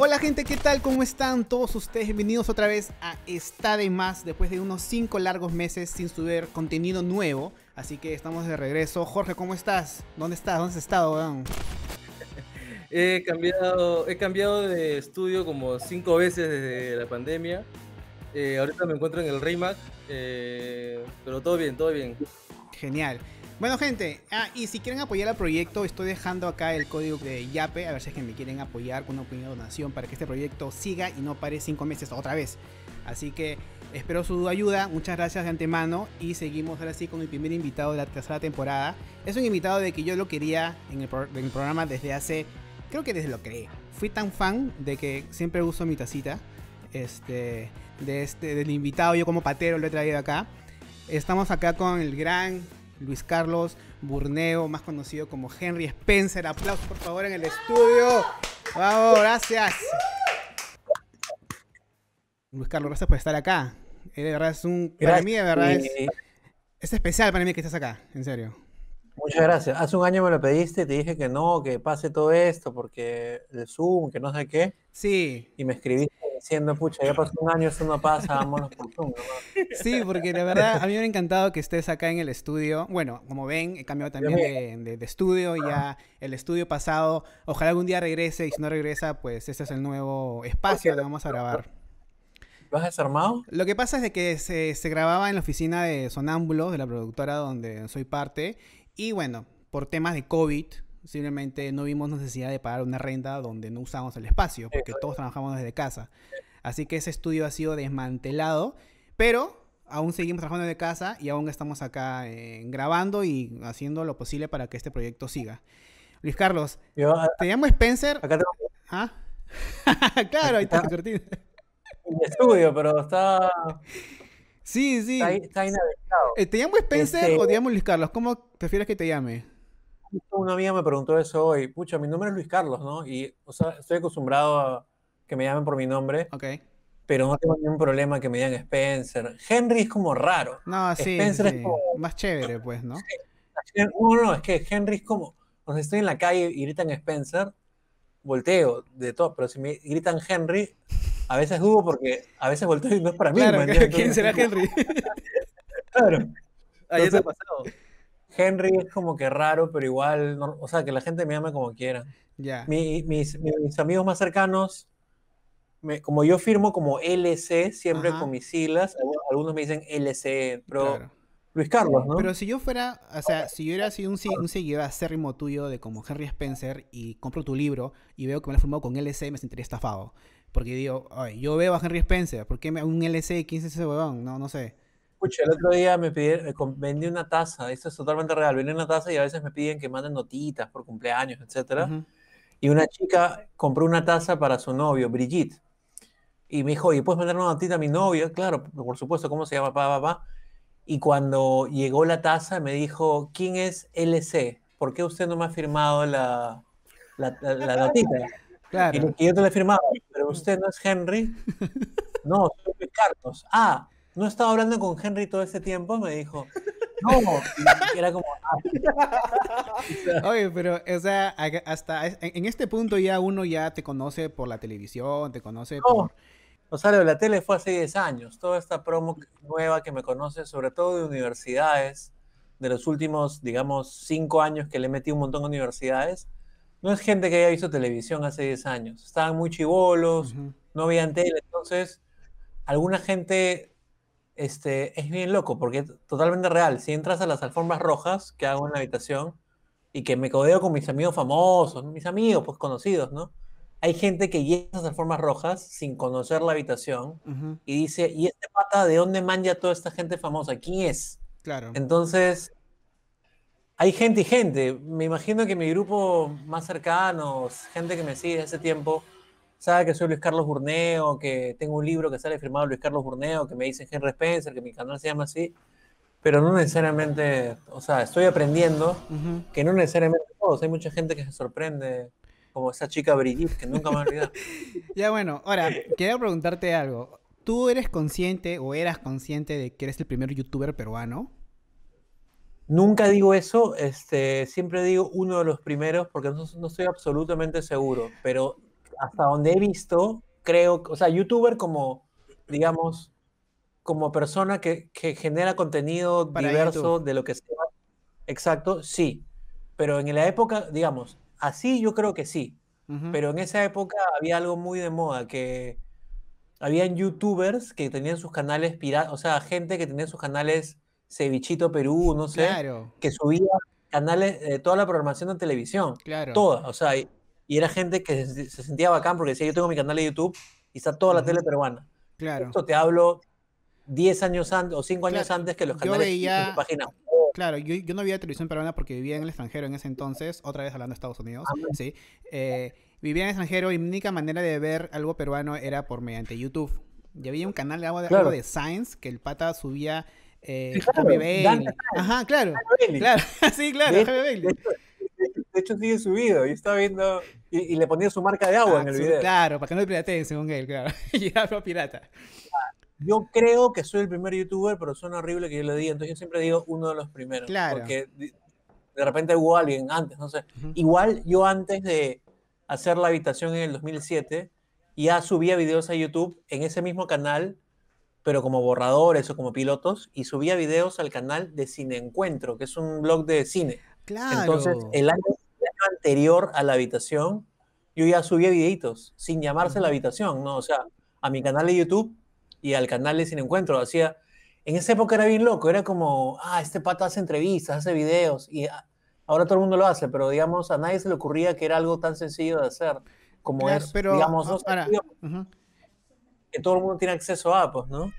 Hola gente, ¿qué tal? ¿Cómo están todos ustedes? Bienvenidos otra vez a Está de Más, después de unos 5 largos meses sin subir contenido nuevo. Así que estamos de regreso. Jorge, ¿cómo estás? ¿Dónde estás? ¿Dónde has estado, weón? He cambiado, he cambiado de estudio como cinco veces desde la pandemia. Eh, ahorita me encuentro en el Raymac, eh, pero todo bien, todo bien. Genial. Bueno, gente, ah, y si quieren apoyar al proyecto, estoy dejando acá el código de YAPE, a ver si es que me quieren apoyar con una pequeña donación para que este proyecto siga y no pare cinco meses otra vez. Así que espero su ayuda, muchas gracias de antemano y seguimos ahora sí con mi primer invitado de la tercera temporada. Es un invitado de que yo lo quería en el, en el programa desde hace, creo que desde lo creé. Fui tan fan de que siempre uso mi tacita. Este, de este, del invitado, yo como patero lo he traído acá. Estamos acá con el gran Luis Carlos Burneo, más conocido como Henry Spencer. Aplausos por favor en el estudio. Vamos, gracias. Luis Carlos, gracias por estar acá. Eh, de verdad es un. Para mí, de verdad es. Es especial para mí que estés acá, en serio. Muchas gracias. Hace un año me lo pediste, te dije que no, que pase todo esto, porque el Zoom, que no sé qué. Sí. Y me escribiste diciendo, pucha, ya pasó un año, eso no pasa, vámonos por Zoom. Sí, porque la verdad a mí me ha encantado que estés acá en el estudio. Bueno, como ven, he cambiado también de, de, estudio, ya el estudio pasado, ojalá algún día regrese y si no regresa, pues este es el nuevo espacio donde vamos a grabar. ¿Lo has desarmado? Lo que pasa es de que se, se grababa en la oficina de Sonámbulo, de la productora donde soy parte, y bueno, por temas de COVID, simplemente no vimos necesidad de pagar una renta donde no usamos el espacio, porque todos trabajamos desde casa. Así que ese estudio ha sido desmantelado, pero aún seguimos trabajando desde casa y aún estamos acá eh, grabando y haciendo lo posible para que este proyecto siga. Luis Carlos, Yo, te llamo Spencer. Acá tengo... ¿Ah? claro, ahí está, está En mi estudio, pero está... Sí, sí. Está, está inhabilitado. Eh, ¿Te llamo Spencer este... o te llamo Luis Carlos? ¿Cómo prefieres que te llame? Una amiga me preguntó eso hoy. Pucha, mi nombre es Luis Carlos, ¿no? Y, o sea, estoy acostumbrado a que me llamen por mi nombre. Ok. Pero no tengo ningún problema que me digan Spencer. Henry es como raro. No, sí. Spencer sí. es como. Más chévere, pues, ¿no? No, no, es que Henry es como. O sea, estoy en la calle y gritan Spencer, volteo de todo. Pero si me gritan Henry, a veces dudo porque a veces volteo y no es para mí. Claro, ¿quién será Henry? claro. Ahí está pasado. Henry es como que raro, pero igual, no, o sea, que la gente me llame como quiera. Mi, mis, mis, amigos más cercanos, me, como yo firmo como LC, siempre Ajá. con mis siglas, algunos me dicen LC, pero Claro. Luis Carlos, ¿no? Pero si yo fuera, o sea, si yo hubiera sido un, si- un seguidor acérrimo tuyo de como Henry Spencer y compro tu libro y veo que me lo has firmado con LC, me sentiría estafado. Porque digo, ay, yo veo a Henry Spencer, ¿por qué me, un LC? ¿Quién es ese huevón? No, no sé. Escucha, el otro día me pidieron, eh, vendí una taza, esto es totalmente real, vendí una taza y a veces me piden que manden notitas por cumpleaños, etcétera. Ujú. Y una chica compró una taza para su novio, Brigitte. Y me dijo, ¿y puedes mandar una notita a mi novio? Claro, por supuesto, ¿cómo se llama? Papá, papá. Y cuando llegó la taza me dijo, ¿quién es LC? ¿Por qué usted no me ha firmado la, la, la- la notita? Claro. Y, y yo te la he firmado, pero usted no es Henry. No, soy Carlos. Ah, ¿no estaba hablando con Henry todo este tiempo? Me dijo. No, y era como, ah, Oye, pero, o sea, hasta en este punto ya uno ya te conoce por la televisión, te conoce No. por... O sea, lo de la tele fue hace 10 años. Toda esta promo nueva que me conoce, sobre todo de universidades, de los últimos, digamos, 5 años que le metí un montón a universidades, no es gente que haya visto televisión hace 10 años. Estaban muy chivolos, Ujú. no veían tele. Entonces, alguna gente este, es bien loco, porque es totalmente real. Si entras a las alfombras rojas que hago en la habitación y que me codeo con mis amigos famosos, mis amigos, pues conocidos, ¿no? Hay gente que llega a esas alfombras rojas sin conocer la habitación y dice, ¿y este pata de dónde manja toda esta gente famosa? ¿Quién es? Claro. Entonces, hay gente y gente. Me imagino que mi grupo más cercano, gente que me sigue hace tiempo, sabe que soy Luis Carlos Burneo, que tengo un libro que sale firmado Luis Carlos Burneo, que me dicen Henry Spencer, que mi canal se llama así, pero no necesariamente, o sea, estoy aprendiendo Ujú. que no necesariamente todos, hay mucha gente que se sorprende, como esa chica Brigitte, que nunca me olvidar. Ya bueno, ahora, quería preguntarte algo. ¿Tú eres consciente o eras consciente de que eres el primer youtuber peruano? Nunca digo eso, este, siempre digo uno de los primeros porque no, no estoy absolutamente seguro, pero hasta donde he visto, creo, o sea, youtuber como, digamos, como persona que, que genera contenido Para diverso YouTube. de lo que sea. Exacto, sí. Pero en la época, digamos, así yo creo que sí. Pero en esa época había algo muy de moda, que habían youtubers que tenían sus canales piratas, o sea, gente que tenía sus canales Cevichito Perú, no sé, Claro, que subía canales, eh, toda la programación de televisión, claro. toda, o sea, y, y era gente que se, se sentía bacán porque decía, yo tengo mi canal de YouTube y está toda la tele peruana. Claro, Esto te hablo 10 años antes o 5 años Claro, antes que los canales veía- su página. claro. Yo, yo no veía televisión peruana porque vivía en el extranjero en ese entonces, otra vez hablando de Estados Unidos, Ah, sí. Eh, vivía en el extranjero y mi única manera de ver algo peruano era por mediante YouTube. Y había un canal algo de, Claro. algo de Science que el pata subía eh, Sí, claro, Jaime Bailey. Ajá, claro. Bailey. Claro, sí, claro, De- Jaime De Bailey. hecho, de- hecho, sigue subido. Yo estaba viendo y, y le ponía su marca de agua Ah, en el video. Claro, para que no le pirateen, según él, claro. y pro pirata. Yo creo que soy el primer youtuber, pero suena horrible que yo lo diga. Entonces yo siempre digo uno de los primeros. Claro. Porque de, repente hubo alguien antes, no sé. Ujú. Igual yo antes de hacer la habitación en el 2007, ya subía videos a YouTube en ese mismo canal, pero como borradores o como pilotos, y subía videos al canal de Cine Encuentro, que es un blog de cine. Claro. Entonces, el año, el año anterior a la habitación, yo ya subía videitos, sin llamarse la habitación, ¿no? O sea, a mi canal de YouTube y al canal de Sin Encuentro. Hacía, en esa época era bien loco, era como, ah, este pata hace entrevistas, hace videos, y ah, ahora todo el mundo lo hace, pero digamos, a nadie se le ocurría que era algo tan sencillo de hacer, como Claro, es, pero digamos, no ahora, sencillo, ujú. Que todo el mundo tiene acceso a, pues, ¿no?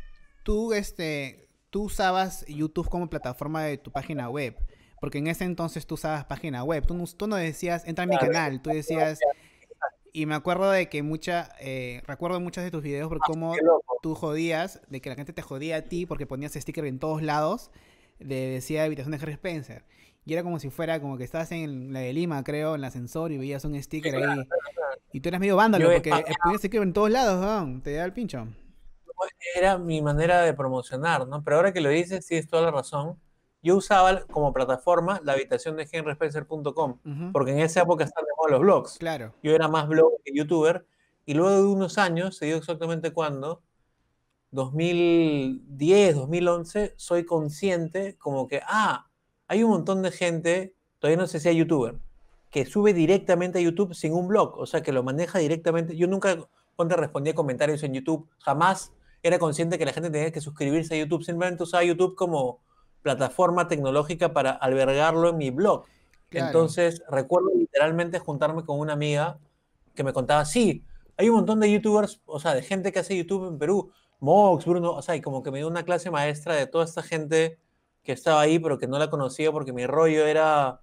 tú, este, tú usabas YouTube como plataforma de tu página web. Porque en ese entonces tú usabas página web. Tú no, tú no decías, entra a mi Claro. canal. Tú decías. Y me acuerdo de que mucha. eh, recuerdo muchos de tus videos por cómo Qué loco. tú jodías, de que la gente te jodía a ti porque ponías sticker en todos lados. De, decía habitación de Harry Spencer. Y era como si fuera como que estabas en la de Lima, creo, en el ascensor y veías un sticker ahí. Y tú eras medio vándalo Yo porque ponías sticker en todos lados, Te da el pincho. era mi manera de promocionar, ¿no? Pero ahora que lo dices, tienes toda la razón. Yo usaba como plataforma la habitación de henryspencer.com, Ujú, porque en esa época están de moda los blogs. Claro. Yo era más blog que youtuber, y luego de unos años, se dio exactamente cuándo, 2010, 2011, soy consciente como que, ah, hay un montón de gente, todavía no sé si hay youtuber, que sube directamente a YouTube sin un blog, o sea, que lo maneja directamente. Yo nunca, cuando respondía comentarios en YouTube, jamás era consciente que la gente tenía que suscribirse a YouTube, simplemente usaba YouTube como plataforma tecnológica para albergarlo en mi blog. Claro. Entonces, recuerdo literalmente juntarme con una amiga que me contaba, sí, hay un montón de youtubers, o sea, de gente que hace YouTube en Perú, Mox, Bruno, o sea, y como que me dio una clase maestra de toda esta gente que estaba ahí, pero que no la conocía porque mi rollo era,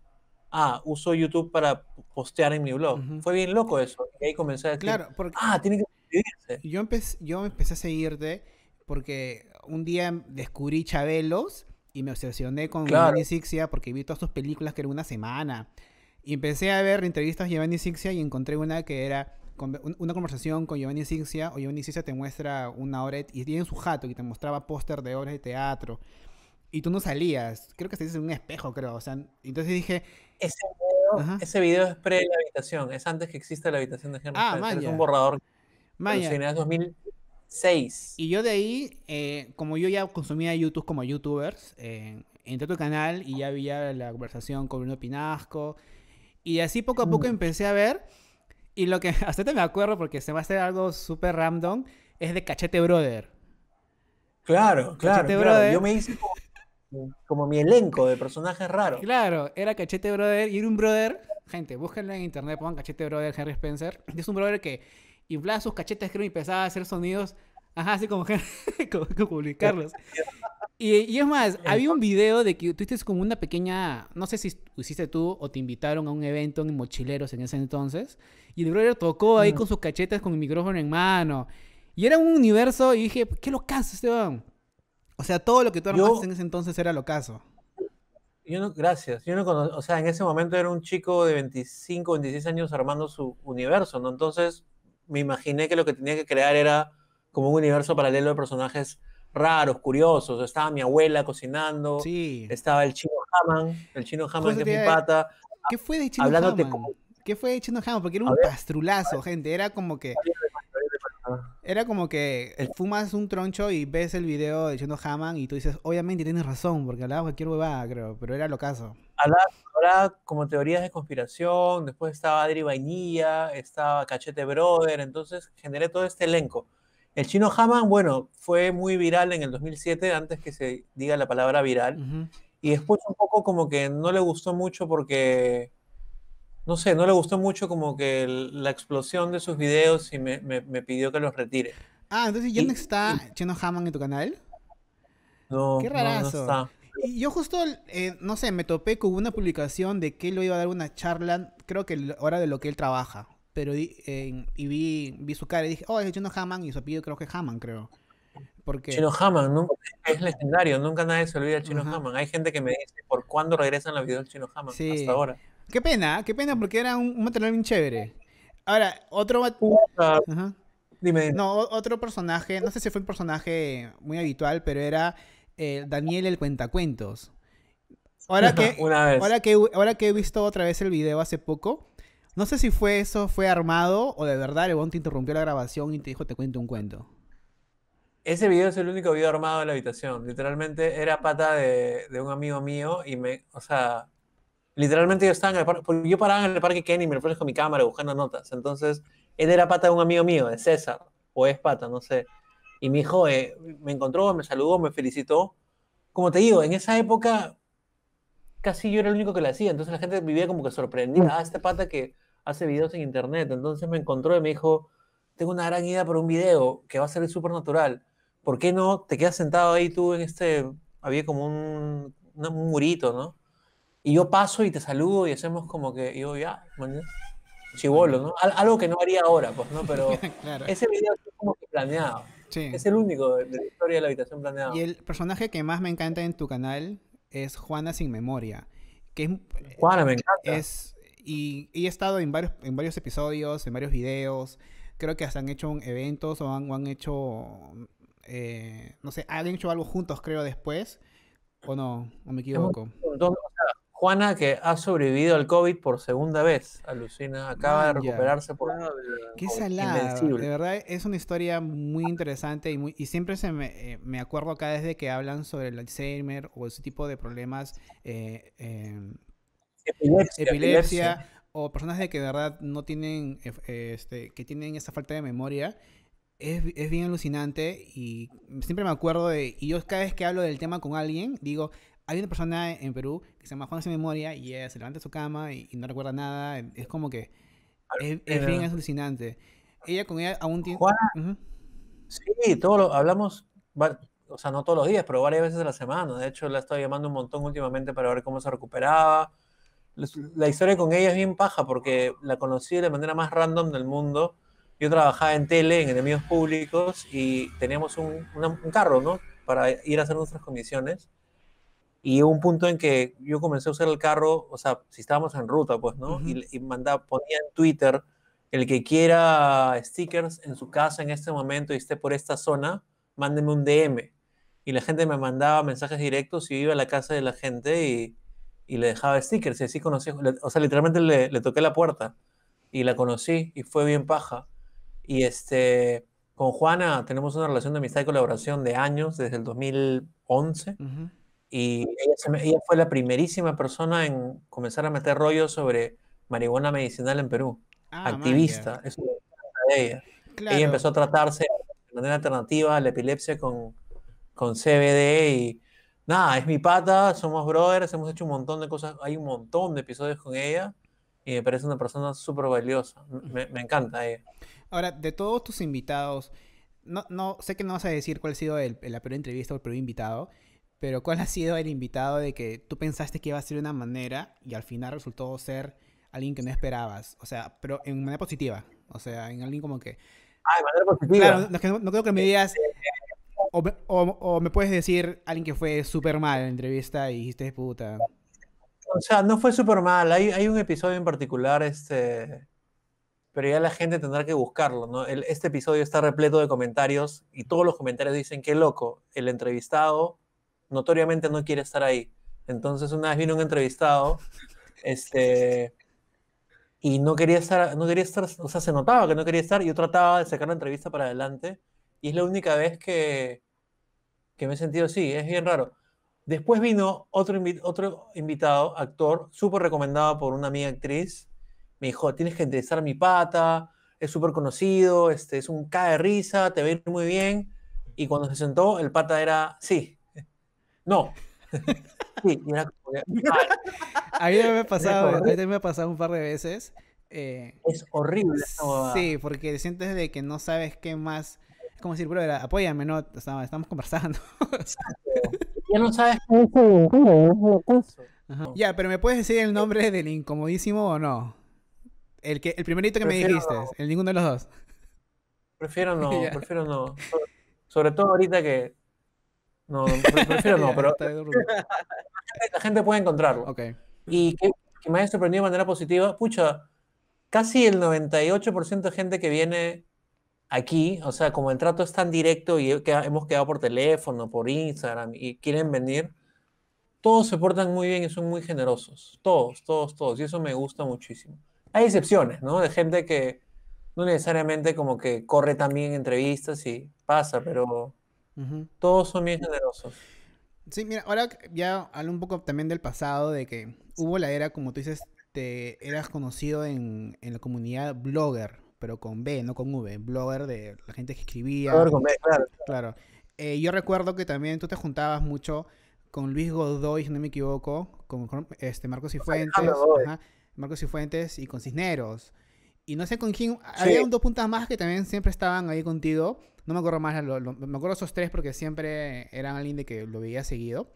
ah, uso YouTube para postear en mi blog. Ujú. Fue bien loco eso. Y ahí comencé a decir, Claro, porque ah, tiene que suscribirse. yo, empecé, yo empecé a seguirte porque un día descubrí Chabelos y me obsesioné con Claro. Giovanni Sixia porque vi todas sus películas que era una semana. Y empecé a ver entrevistas de Giovanni Sixia y encontré una que era una conversación con Giovanni Sixia o Giovanni Sixia te muestra una obra y tiene su jato y te mostraba póster de obras de teatro. Y tú no salías, creo que salías en un espejo, creo. O sea, entonces dije, Ese video, Ajá. ese video es pre la habitación, es antes que exista la habitación de Henry Ah, Spencer, es un borrador Maya, es 2006. Y yo de ahí, eh, como yo ya consumía YouTube como youtubers, eh, entré a tu canal y ya había la conversación con Bruno Pinasco. Y así poco a poco Mm. empecé a ver. Y lo que hasta te me acuerdo, porque se va a hacer algo súper random, es de Cachete Brother. Claro, claro, Cachete claro. Brother. Yo me hice como, como mi elenco de personajes raros. Claro, era Cachete Brother y era un brother. Gente, búsquenlo en internet, pongan Cachete Brother Henry Spencer. Es un brother que inflaba sus cachetes, creo, y empezaba a hacer sonidos. Ajá, así como, como, como Luis Carlos. Y, y es más, había un video de que tú hiciste como una pequeña. No sé si hiciste tú o te invitaron a un evento en Mochileros en ese entonces. Y el brother tocó ahí Mm. con sus cachetes con el micrófono en mano. Y era un universo. Y dije, ¿qué lo caso este weón? O sea, todo lo que tú Yo- armaste en ese entonces era lo caso. Yo no, gracias. Yo no o sea, en ese momento era un chico de 25, 26 años armando su universo, ¿no? Entonces me imaginé que lo que tenía que crear era como un universo paralelo de personajes raros, curiosos. Estaba mi abuela cocinando, Sí. estaba el chino Haman, el chino Haman Justo que es mi pata, ¿Qué fue de Chino Hammond? como- ¿Qué fue Chino Hammond? Porque era un pastrulazo, gente. Era como que. Era como que fumas un troncho y ves el video de Chino Hammond y tú dices, obviamente tienes razón, porque hablaba cualquier huevada, creo, pero era lo caso. Hablaba como teorías de conspiración, después estaba Adri Vainilla, estaba Cachete Brother, entonces generé todo este elenco. El chino Hammond, bueno, fue muy viral en el 2007, antes que se diga la palabra viral. Y después un poco como que no le gustó mucho porque, no sé, no le gustó mucho como que la explosión de sus videos y me, pidió que los retire. Ah, entonces ya no está Chino Hammond en tu canal. No, Qué rarazo. No, está. Y yo justo, eh, no sé, me topé con una publicación de que él lo iba a dar una charla, creo que ahora de lo que él trabaja pero y vi, vi su cara y dije, oh, es Chino Haman y su apellido creo que es Haman, creo. Porque... Chino Haman, nunca, es legendario, nunca nadie se olvida del Chino Haman. Hay gente que me dice, ¿por cuándo regresan los videos del Chino Haman? Hasta ahora. Qué pena, qué pena, porque era un, material bien chévere. Ahora, otro... Dime. No, otro personaje, no sé si fue un personaje muy habitual, pero era eh, Daniel el Cuentacuentos. Ahora que, Ahora, que, ahora que he visto otra vez el video hace poco, no sé si fue eso, fue armado o de verdad el te interrumpió la grabación y te dijo te cuento un cuento. Ese video es el único video armado en la habitación. Literalmente era pata de, un amigo mío y me, o sea, literalmente yo estaba en el parque, yo paraba en el parque Kenny y me lo con mi cámara buscando notas. Entonces, él era pata de un amigo mío, de César, o es pata, no sé. Y mi hijo eh, me encontró, me saludó, me felicitó. Como te digo, en esa época casi yo era el único que lo hacía, entonces la gente vivía como que sorprendida. Ah, este pata que hace videos en internet. Entonces me encontró y me dijo, tengo una gran idea para un video que va a ser súper natural. ¿Por qué no te quedas sentado ahí tú en este, había como un, murito, ¿no? Y yo paso y te saludo y hacemos como que, yo ya, chivolo, ¿no? algo que no haría ahora, pues, ¿no? Pero ese video es como que planeado. Es el único de, la historia de la habitación planeado. Y el personaje que más me encanta en tu canal es Juana sin memoria. Que es, Juana me encanta. Es, y, he estado en varios, en varios episodios, en varios videos. Creo que hasta han hecho eventos o han, han hecho, eh, no sé, han hecho algo juntos, creo, después. ¿O no? ¿O me equivoco? Juana, que ha sobrevivido al COVID por segunda vez, alucina, acaba de recuperarse por... Qué salada, de verdad es una historia muy interesante y, muy, y siempre se me, eh, me acuerdo acá desde que hablan sobre el Alzheimer o ese tipo de problemas eh, em, epilepsia, o personas de que de verdad no tienen, eh, este, que tienen esa falta de memoria, es, es, bien alucinante y siempre me acuerdo de, y yo cada vez que hablo del tema con alguien, digo, hay una persona en Perú que se llama Juan sin memoria y ella se levanta de su cama y, no recuerda nada, es como que es, bien alucinante. Ella con ella aún tiene... Sí, todo lo, hablamos, o sea, no todos los días, pero varias veces a la semana. De hecho, la he estado llamando un montón últimamente para ver cómo se recuperaba la historia con ella es bien paja porque la conocí de la manera más random del mundo. Yo trabajaba en tele, en enemigos públicos, y teníamos un, carro, ¿no? Para ir a hacer nuestras comisiones. Y hubo un punto en que yo comencé a usar el carro, o sea, si estábamos en ruta, pues, ¿no? Y, y mandaba, ponía en Twitter, el que quiera stickers en su casa en este momento y esté por esta zona, mándeme un DM. Y la gente me mandaba mensajes directos y iba a la casa de la gente y y le dejaba stickers y así conocí, o sea, literalmente le, le, toqué la puerta y la conocí y fue bien paja. Y este, con Juana tenemos una relación de amistad y colaboración de años, desde el 2011. Y ella, ella, fue la primerísima persona en comenzar a meter rollos sobre marihuana medicinal en Perú. Ah, Activista, eso de ella. Ella empezó a tratarse de manera alternativa a la epilepsia con, con CBD y nada, es mi pata, somos brothers, hemos hecho un montón de cosas, hay un montón de episodios con ella y me parece una persona súper valiosa. Me, encanta ella. Ahora, de todos tus invitados, no, no sé que no vas a decir cuál ha sido el, la peor entrevista o el peor invitado, pero ¿cuál ha sido el invitado de que tú pensaste que iba a ser de una manera y al final resultó ser alguien que no esperabas? O sea, pero en manera positiva. O sea, en alguien como que... Ah, de manera positiva. Claro, no, creo que me digas, o me, puedes decir alguien que fue súper mal en la entrevista y dijiste puta. O sea, no fue súper mal. Hay, hay, un episodio en particular, este, pero ya la gente tendrá que buscarlo, ¿no? este episodio está repleto de comentarios y todos los comentarios dicen que loco, el entrevistado notoriamente no quiere estar ahí. Entonces una vez vino un entrevistado, este, y no quería estar, no quería estar, o sea, se notaba que no quería estar, y yo trataba de sacar la entrevista para adelante, y es la única vez que, que me he sentido así, es bien raro. Después vino otro, otro invitado, actor, súper recomendado por una amiga actriz, me dijo, tienes que entrevistar a mi pata, es súper conocido, este, es un cae de risa, te ve muy bien, y cuando se sentó, el pata era, sí, no. sí, y era a mí me ha pasado, a mí me ha pasado un par de veces. Eh, es horrible. Sí, porque sientes de que no sabes qué más. Es como decir, bro, apóyame, ¿no? Estamos conversando. ya no sabes Ya, pero ¿me puedes decir el nombre del incomodísimo o no? El, que, el primerito que me dijiste, el ninguno de los dos. Prefiero no, prefiero no. Sobre todo ahorita que no, prefiero no, pero la gente puede encontrarlo. Okay. Y que, me haya sorprendido de manera positiva, pucha, casi el 98% de gente que viene aquí, o sea, como el trato es tan directo y hemos quedado por teléfono, por Instagram y quieren venir, todos se portan muy bien y son muy generosos. Todos, todos, todos. Y eso me gusta muchísimo. Hay excepciones, ¿no? De gente que no necesariamente como que corre también entrevistas y pasa, pero todos son bien generosos. Sí, mira, ahora ya hablo un poco también del pasado, de que hubo la era, como tú dices, te eras conocido en, la comunidad blogger, pero con B, no con V, blogger de la gente que escribía. Blogger con B, claro. Claro. Eh, yo recuerdo que también tú te juntabas mucho con Luis Godoy, si no me equivoco, con, este Marcos y Fuentes, Marcos y Fuentes y con Cisneros. Y no sé con quién, había un dos puntas más que también siempre estaban ahí contigo. No me acuerdo más, me acuerdo esos tres porque siempre eran alguien de que lo veía seguido.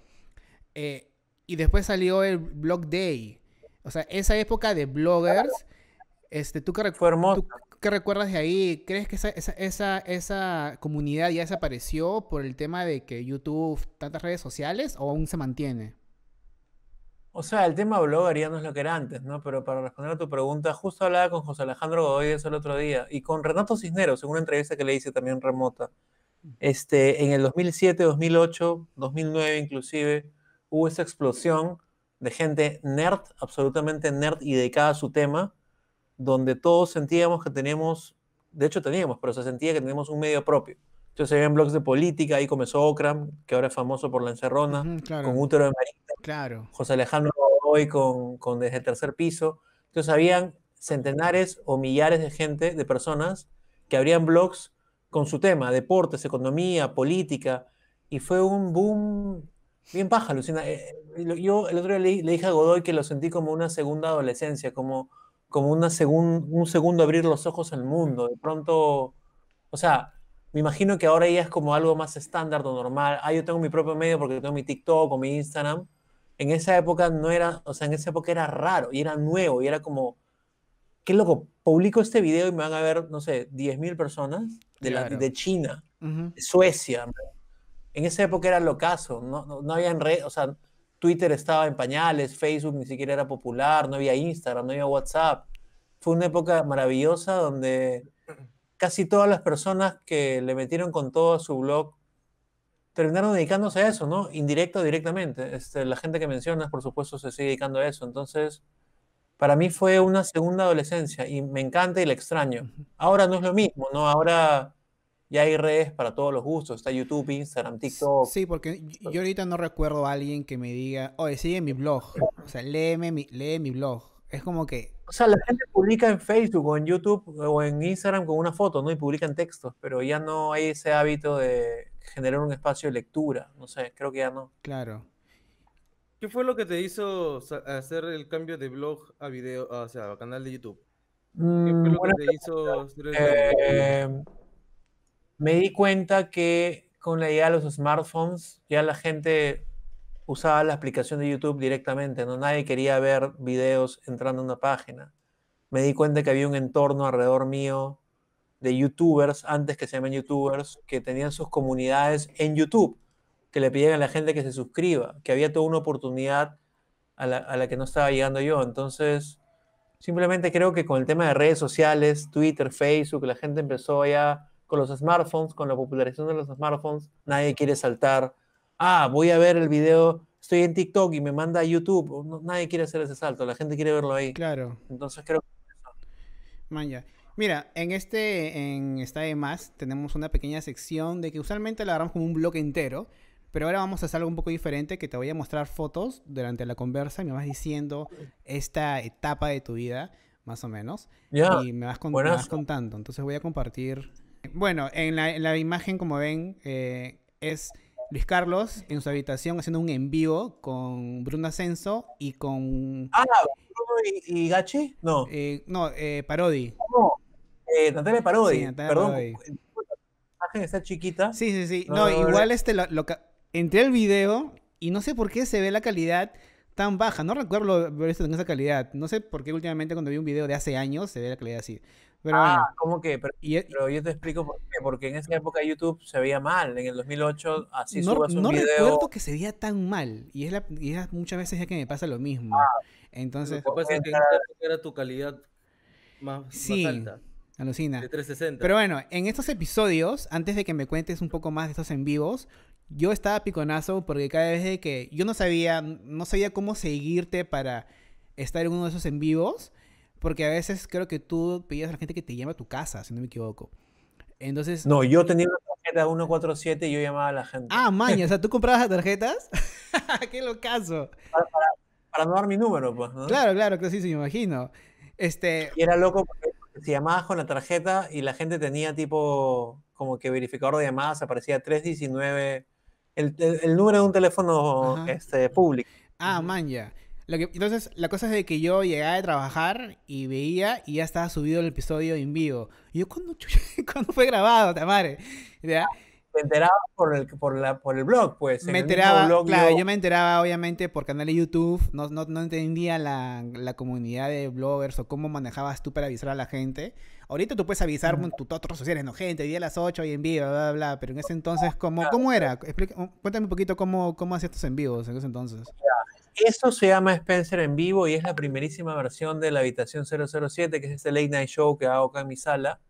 Eh, y después salió el Blog Day. O sea, esa época de bloggers, este, ¿tú, qué, recuerdas de ahí? ¿Crees que esa, esa, esa, comunidad ya desapareció por el tema de que YouTube, tantas redes sociales, o aún se mantiene? O sea, el tema blogger ya no es lo que era antes, ¿no? Pero para responder a tu pregunta, justo hablaba con José Alejandro Godoy eso el otro día y con Renato Cisneros en una entrevista que le hice también remota. Este, en el 2007, 2008, 2009 inclusive, hubo esa explosión de gente nerd, absolutamente nerd y dedicada a su tema, donde todos sentíamos que teníamos, de hecho teníamos, pero se sentía que teníamos un medio propio. Entonces se veían blogs de política, ahí comenzó Okram, que ahora es famoso por la encerrona, con útero de Marita. Claro. José Alejandro hoy con, con Desde el Tercer Piso. Entonces habían centenares o millares de gente, de personas, que abrían blogs con su tema, deportes, economía, política, y fue un boom bien paja, Lucina. Eh, yo el otro día le, dije a Godoy que lo sentí como una segunda adolescencia, como, como una un segundo abrir los ojos al mundo. De pronto, o sea, me imagino que ahora ya es como algo más estándar o normal. Ah, yo tengo mi propio medio porque tengo mi TikTok o mi Instagram. En esa época no era, o sea, en esa época era raro y era nuevo y era como, qué loco, publico este video y me van a ver, no sé, 10.000 personas de, la, de China, de Suecia. En esa época era locazo, no, no, no había en red, o sea, Twitter estaba en pañales, Facebook ni siquiera era popular, no había Instagram, no había WhatsApp. Fue una época maravillosa donde casi todas las personas que le metieron con todo a su blog terminaron dedicándose a eso, ¿no? Indirecto o directamente. Este, la gente que mencionas, por supuesto, se sigue dedicando a eso. Entonces, para mí fue una segunda adolescencia y me encanta y la extraño. Ahora no es lo mismo, ¿no? Ahora ya hay redes para todos los gustos. Está YouTube, Instagram, TikTok. Sí, porque yo ahorita no recuerdo a alguien que me diga, oye, sigue mi blog. O sea, léeme mi, lee mi blog. Es como que o sea, la gente publica en Facebook o en YouTube o en Instagram con una foto, ¿no? Y publican textos, pero ya no hay ese hábito de generar un espacio de lectura. No sé, creo que ya no. Claro. ¿Qué fue lo que te hizo hacer el cambio de blog a video, o sea, a canal de YouTube? ¿Qué fue lo que te hizo hacer el eh, Me di cuenta que con la idea de los smartphones ya la gente usaba la aplicación de YouTube directamente, ¿no? Nadie quería ver videos entrando a una página. Me di cuenta que había un entorno alrededor mío de youtubers, antes que se llamen youtubers, que tenían sus comunidades en YouTube, que le pedían a la gente que se suscriba, que había toda una oportunidad a la, a la que no estaba llegando yo. Entonces, simplemente creo que con el tema de redes sociales, Twitter, Facebook, la gente empezó ya con los smartphones, con la popularización de los smartphones, nadie quiere saltar ah, voy a ver el video, estoy en TikTok y me manda a YouTube. nadie quiere hacer ese salto, la gente quiere verlo ahí. Claro. Entonces creo que Man, ya. Mira, en este, en esta de más, tenemos una pequeña sección de que usualmente la agarramos como un bloque entero, pero ahora vamos a hacer algo un poco diferente, que te voy a mostrar fotos durante la conversa y me vas diciendo esta etapa de tu vida, más o menos, y me vas, con- me buenazo. vas contando. Entonces voy a compartir. Bueno, en la, en la imagen, como ven, eh, es Luis Carlos en su habitación haciendo un en vivo con Bruno Ascenso y con... Ah, Bruno y, y Gachi? No. eh, no, eh, Parodi. No. Eh, Natalia Parodi. Sí, Natalia Perdón, Parodi. la imagen está chiquita. Sí, sí, sí. No, No, igual este lo, lo ca- entré al video y no sé por qué se ve la calidad tan baja. No recuerdo ver esto en esa calidad. No sé por qué últimamente cuando vi un video de hace años se ve la calidad así. Pero Ah, ¿cómo que? Pero, bueno. y- pero yo te explico por qué. Porque en esa época YouTube se veía mal. En el 2008, así no, subas un no video. recuerdo que se veía tan mal. Y es, la, y es muchas veces ya que me pasa lo mismo. Ah, Entonces, Lo que pasa es que en esa época era tu calidad más, más Sí. alta, alucina. de 360. Pero bueno, en estos episodios, antes de que me cuentes un poco más de estos en vivos, yo estaba piconazo porque cada vez de que yo no sabía, no sabía cómo seguirte para estar en uno de esos en vivos, porque a veces creo que tú pedías a la gente que te llame a tu casa, si no me equivoco. Entonces, No, yo tenía una tarjeta 147 y yo llamaba a la gente. ah, maña, o sea, ¿tú comprabas tarjetas? ¡Qué locazo! Para no dar mi número, pues, ¿no? Claro, claro, que sí, sí, me imagino. Este, Y era loco porque si llamabas con la tarjeta y la gente tenía tipo como que verificador de llamadas, aparecía 319, el, el- el número de un teléfono Ajá. este, público. Ah, man, ya. Lo que- entonces, la cosa es de que yo llegaba de trabajar y veía y ya estaba subido el episodio en vivo. Y yo, ¿cuándo, ¿cuándo fue grabado, Tamare? ¿Ya? Te enterabas por el, por la, por el blog, pues. en Me el mismo enteraba, blog claro, yo- yo me enteraba obviamente por canal de YouTube. No, no, no entendía la, la comunidad de bloggers o cómo manejabas tú para avisar a la gente. Ahorita tú puedes avisar en tus otros sociales, no, gente, hoy día a las 8 y en vivo, bla, bla, bla. Pero en ese entonces, ¿cómo, cómo era? Explica- cuéntame un poquito cómo, cómo hacías estos en vivos en ese entonces. Eso se llama Spencer en vivo y es la primerísima versión de la habitación 007, que es este late night show que hago acá en mi sala.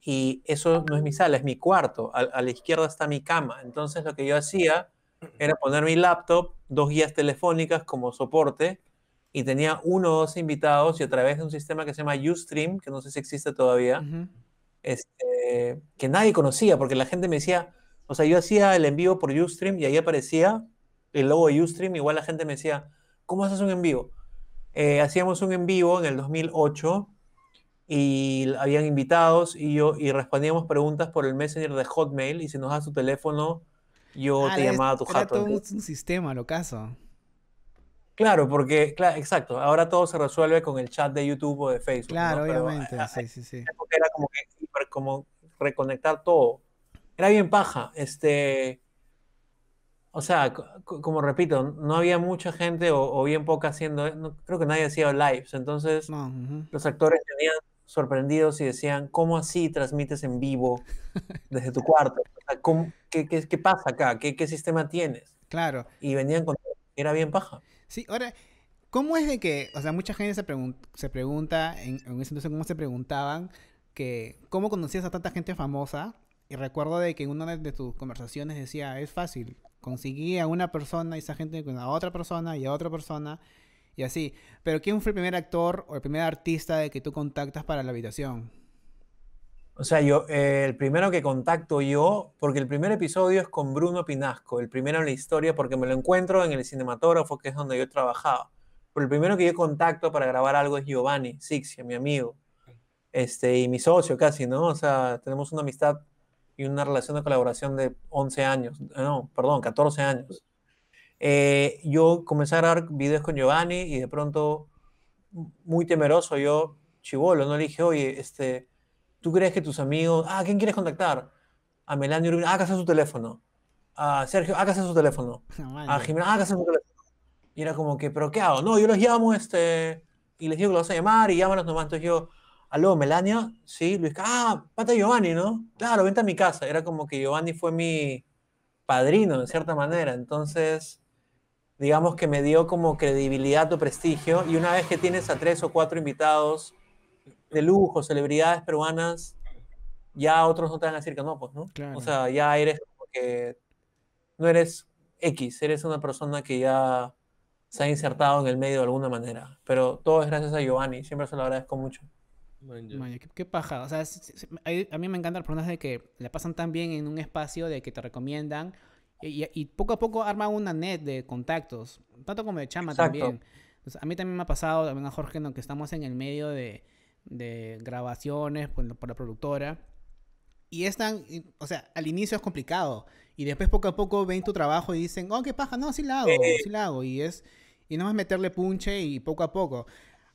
Y eso no es mi sala, es mi cuarto. A, a la izquierda está mi cama. Entonces lo que yo hacía era poner mi laptop, dos guías telefónicas como soporte, y tenía uno o dos invitados y a través de un sistema que se llama Ustream, que no sé si existe todavía, este, que nadie conocía, porque la gente me decía, o sea, yo hacía el en vivo por Ustream y ahí aparecía el logo de Ustream, igual la gente me decía, ¿cómo haces un en vivo? Eh, hacíamos un en vivo en el 2008 y habían invitados y yo y respondíamos preguntas por el Messenger de Hotmail y si nos das tu teléfono, yo Ah, te llamaba a tu jato. todo un, sistema, lo caso. Claro, porque, claro, exacto, ahora todo se resuelve con el chat de YouTube o de Facebook. Claro, ¿no? Pero, obviamente. Sí, sí, sí. época era como que como reconectar todo. Era bien paja. Este, o sea, co- co- como repito, no había mucha gente o, o bien poca haciendo, no, creo que nadie hacía lives. Entonces, No, los actores venían sorprendidos y decían, ¿cómo así transmites en vivo desde tu cuarto? O sea, ¿cómo- qué, qué- qué pasa acá? ¿Qué, qué sistema tienes? Claro. Y venían con... Era bien paja. Sí, ahora, ¿cómo es de que, o sea, mucha gente se, pregun- se pregunta, en, en ese entonces, ¿cómo se preguntaban que, cómo conocías a tanta gente famosa? Y recuerdo de que en una de tus conversaciones decía, es fácil, conseguí a una persona y esa gente con a otra persona y a otra persona y así. Pero ¿quién fue el primer actor o el primer artista de que tú contactas para la habitación? O sea, yo, eh, el primero que contacto yo, porque el primer episodio es con Bruno Pinasco, el primero en la historia, porque me lo encuentro en el cinematógrafo, que es donde yo trabajaba. Pero el primero que yo contacto para grabar algo es Giovanni Sixia, mi amigo, este, y mi socio casi, ¿no? O sea, tenemos una amistad y una relación de colaboración de 11 años, no, perdón, 14 años. Eh, yo comencé a grabar videos con Giovanni y de pronto, muy temeroso, yo, chivolo, no le dije, oye, este ¿Tú crees que tus amigos, ah, ¿quién quieres contactar? A Melania Urbina, hágase su teléfono. A Sergio, hágase su teléfono. A Jimena, hágase su teléfono. Y era como que, ¿pero qué hago? No, yo los llamo, este, y les digo que los vas a llamar y llámanos nomás. Entonces yo, aló, Melania, sí, Luis, ah, pata Giovanni, ¿no? Claro, vente a mi casa. Era como que Giovanni fue mi padrino, de cierta manera. Entonces, digamos que me dio como credibilidad o prestigio. Y una vez que tienes a tres o cuatro invitados de lujo, celebridades peruanas, ya otros no te van a decir que no, pues, ¿no? Claro. O sea, ya eres como que no eres X, eres una persona que ya se ha insertado en el medio de alguna manera. Pero todo es gracias a Giovanni, siempre se lo agradezco mucho. Man, qué, qué paja. O sea, s- s- a a mí me encantan las personas de que le pasan tan bien en un espacio de que te recomiendan y, y- y poco a poco arman una net de contactos, tanto como de chama Exacto. también. Entonces, a mí también me ha pasado, también a Jorge, ¿no? que estamos en el medio de, de grabaciones por, la- por la productora. Y es tan, o sea, al inicio es complicado. Y después poco a poco ven tu trabajo y dicen, oh, qué paja, no, sí la hago, sí la hago. Y es, y no es meterle punche y poco a poco.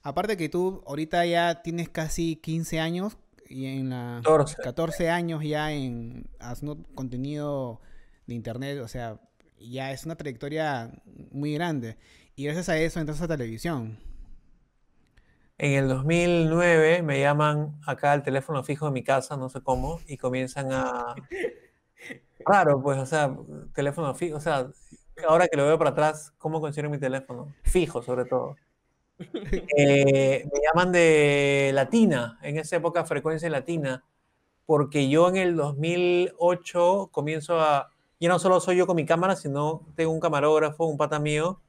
Aparte que tú ahorita ya tienes casi 15 años y en la 14. 14 años ya en haciendo contenido de internet, o sea, ya es una trayectoria muy grande. Y gracias a eso entras a televisión. En el 2009 me llaman acá al teléfono fijo de mi casa, no sé cómo, y comienzan a... Raro, pues, o sea, teléfono fijo, o sea, ahora que lo veo para atrás, ¿cómo considero mi teléfono? Fijo, sobre todo. Eh, me llaman de Latina, en esa época frecuencia latina, porque yo en el 2008 comienzo a... Ya no solo soy yo con mi cámara, sino tengo un camarógrafo, un pata mío,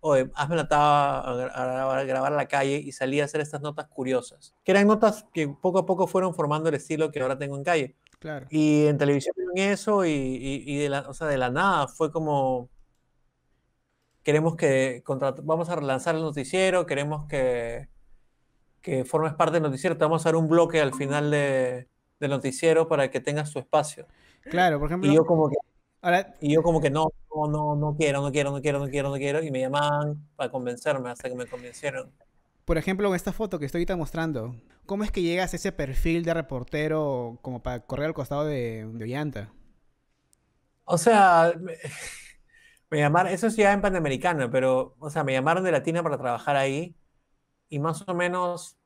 oye, hazme la taba a, a grabar, la calle y salí a hacer estas notas curiosas, que eran notas que poco a poco fueron formando el estilo que ahora tengo en calle. Claro. Y en televisión en eso y, y- y de, la, o sea, de la nada fue como, queremos que, vamos a relanzar el noticiero, queremos que, que formes parte del noticiero, te vamos a dar un bloque al final de, del noticiero para que tengas tu espacio. Claro, por ejemplo, Y yo como que, ahora y yo como que no, no, no, no quiero, no quiero, no quiero, no quiero, no quiero, y me llamaban para convencerme hasta que me convencieron. Por ejemplo, en esta foto que estoy ahorita mostrando, ¿cómo es que llegas a ese perfil de reportero como para correr al costado de, de Ollanta? O sea, me, llamaron, eso es ya en Panamericana, pero, o sea, me llamaron de Latina para trabajar ahí y más o menos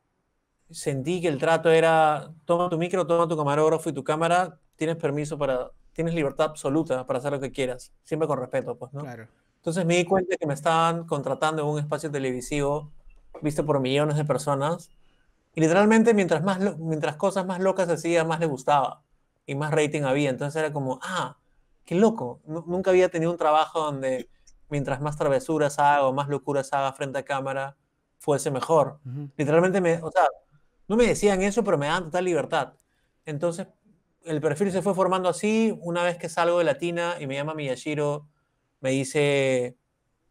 sentí que el trato era, toma tu micro, toma tu camarógrafo y tu cámara, tienes permiso para, tienes libertad absoluta para hacer lo que quieras, siempre con respeto, pues, ¿no? Claro. Entonces me di cuenta que me estaban contratando en un espacio televisivo visto por millones de personas y literalmente mientras más mientras cosas más locas hacía, más le gustaba y más rating había. Entonces era como, ah, qué loco. Nu- Nunca había tenido un trabajo donde mientras más travesuras haga o más locuras haga frente a cámara, fuese mejor. Literalmente me, o sea, no me decían eso, pero me daban total libertad. Entonces, el perfil se fue formando así. Una vez que salgo de Latina y me llama Miyashiro, me dice,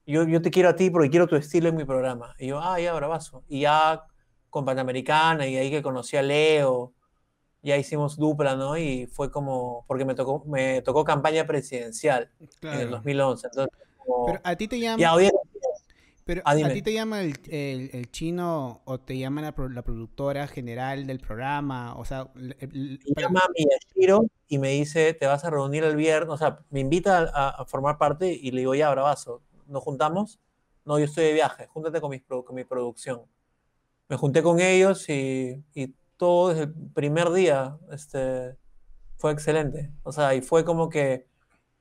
yo, yo te quiero a ti porque quiero tu estilo en mi programa. Y yo, ah, ya, bravazo. Y ya con Panamericana y ahí que conocí a Leo, ya hicimos dupla, ¿no? Y fue como, porque me tocó, me tocó campaña presidencial en el Claro. 2011. Entonces, como, Pero a ti te llama, ya, oye, pero Ah, a ti te llama el, el- el chino o te llama la, la productora general del programa, o sea, el- me llama Miyashiro y me dice, te vas a reunir el viernes, o sea, me invita a, a formar parte y le digo, ya, bravazo, ¿nos juntamos? No, yo estoy de viaje, júntate con mi, con mi producción. Me junté con ellos y, y todo desde el primer día este, fue excelente. O sea, y fue como que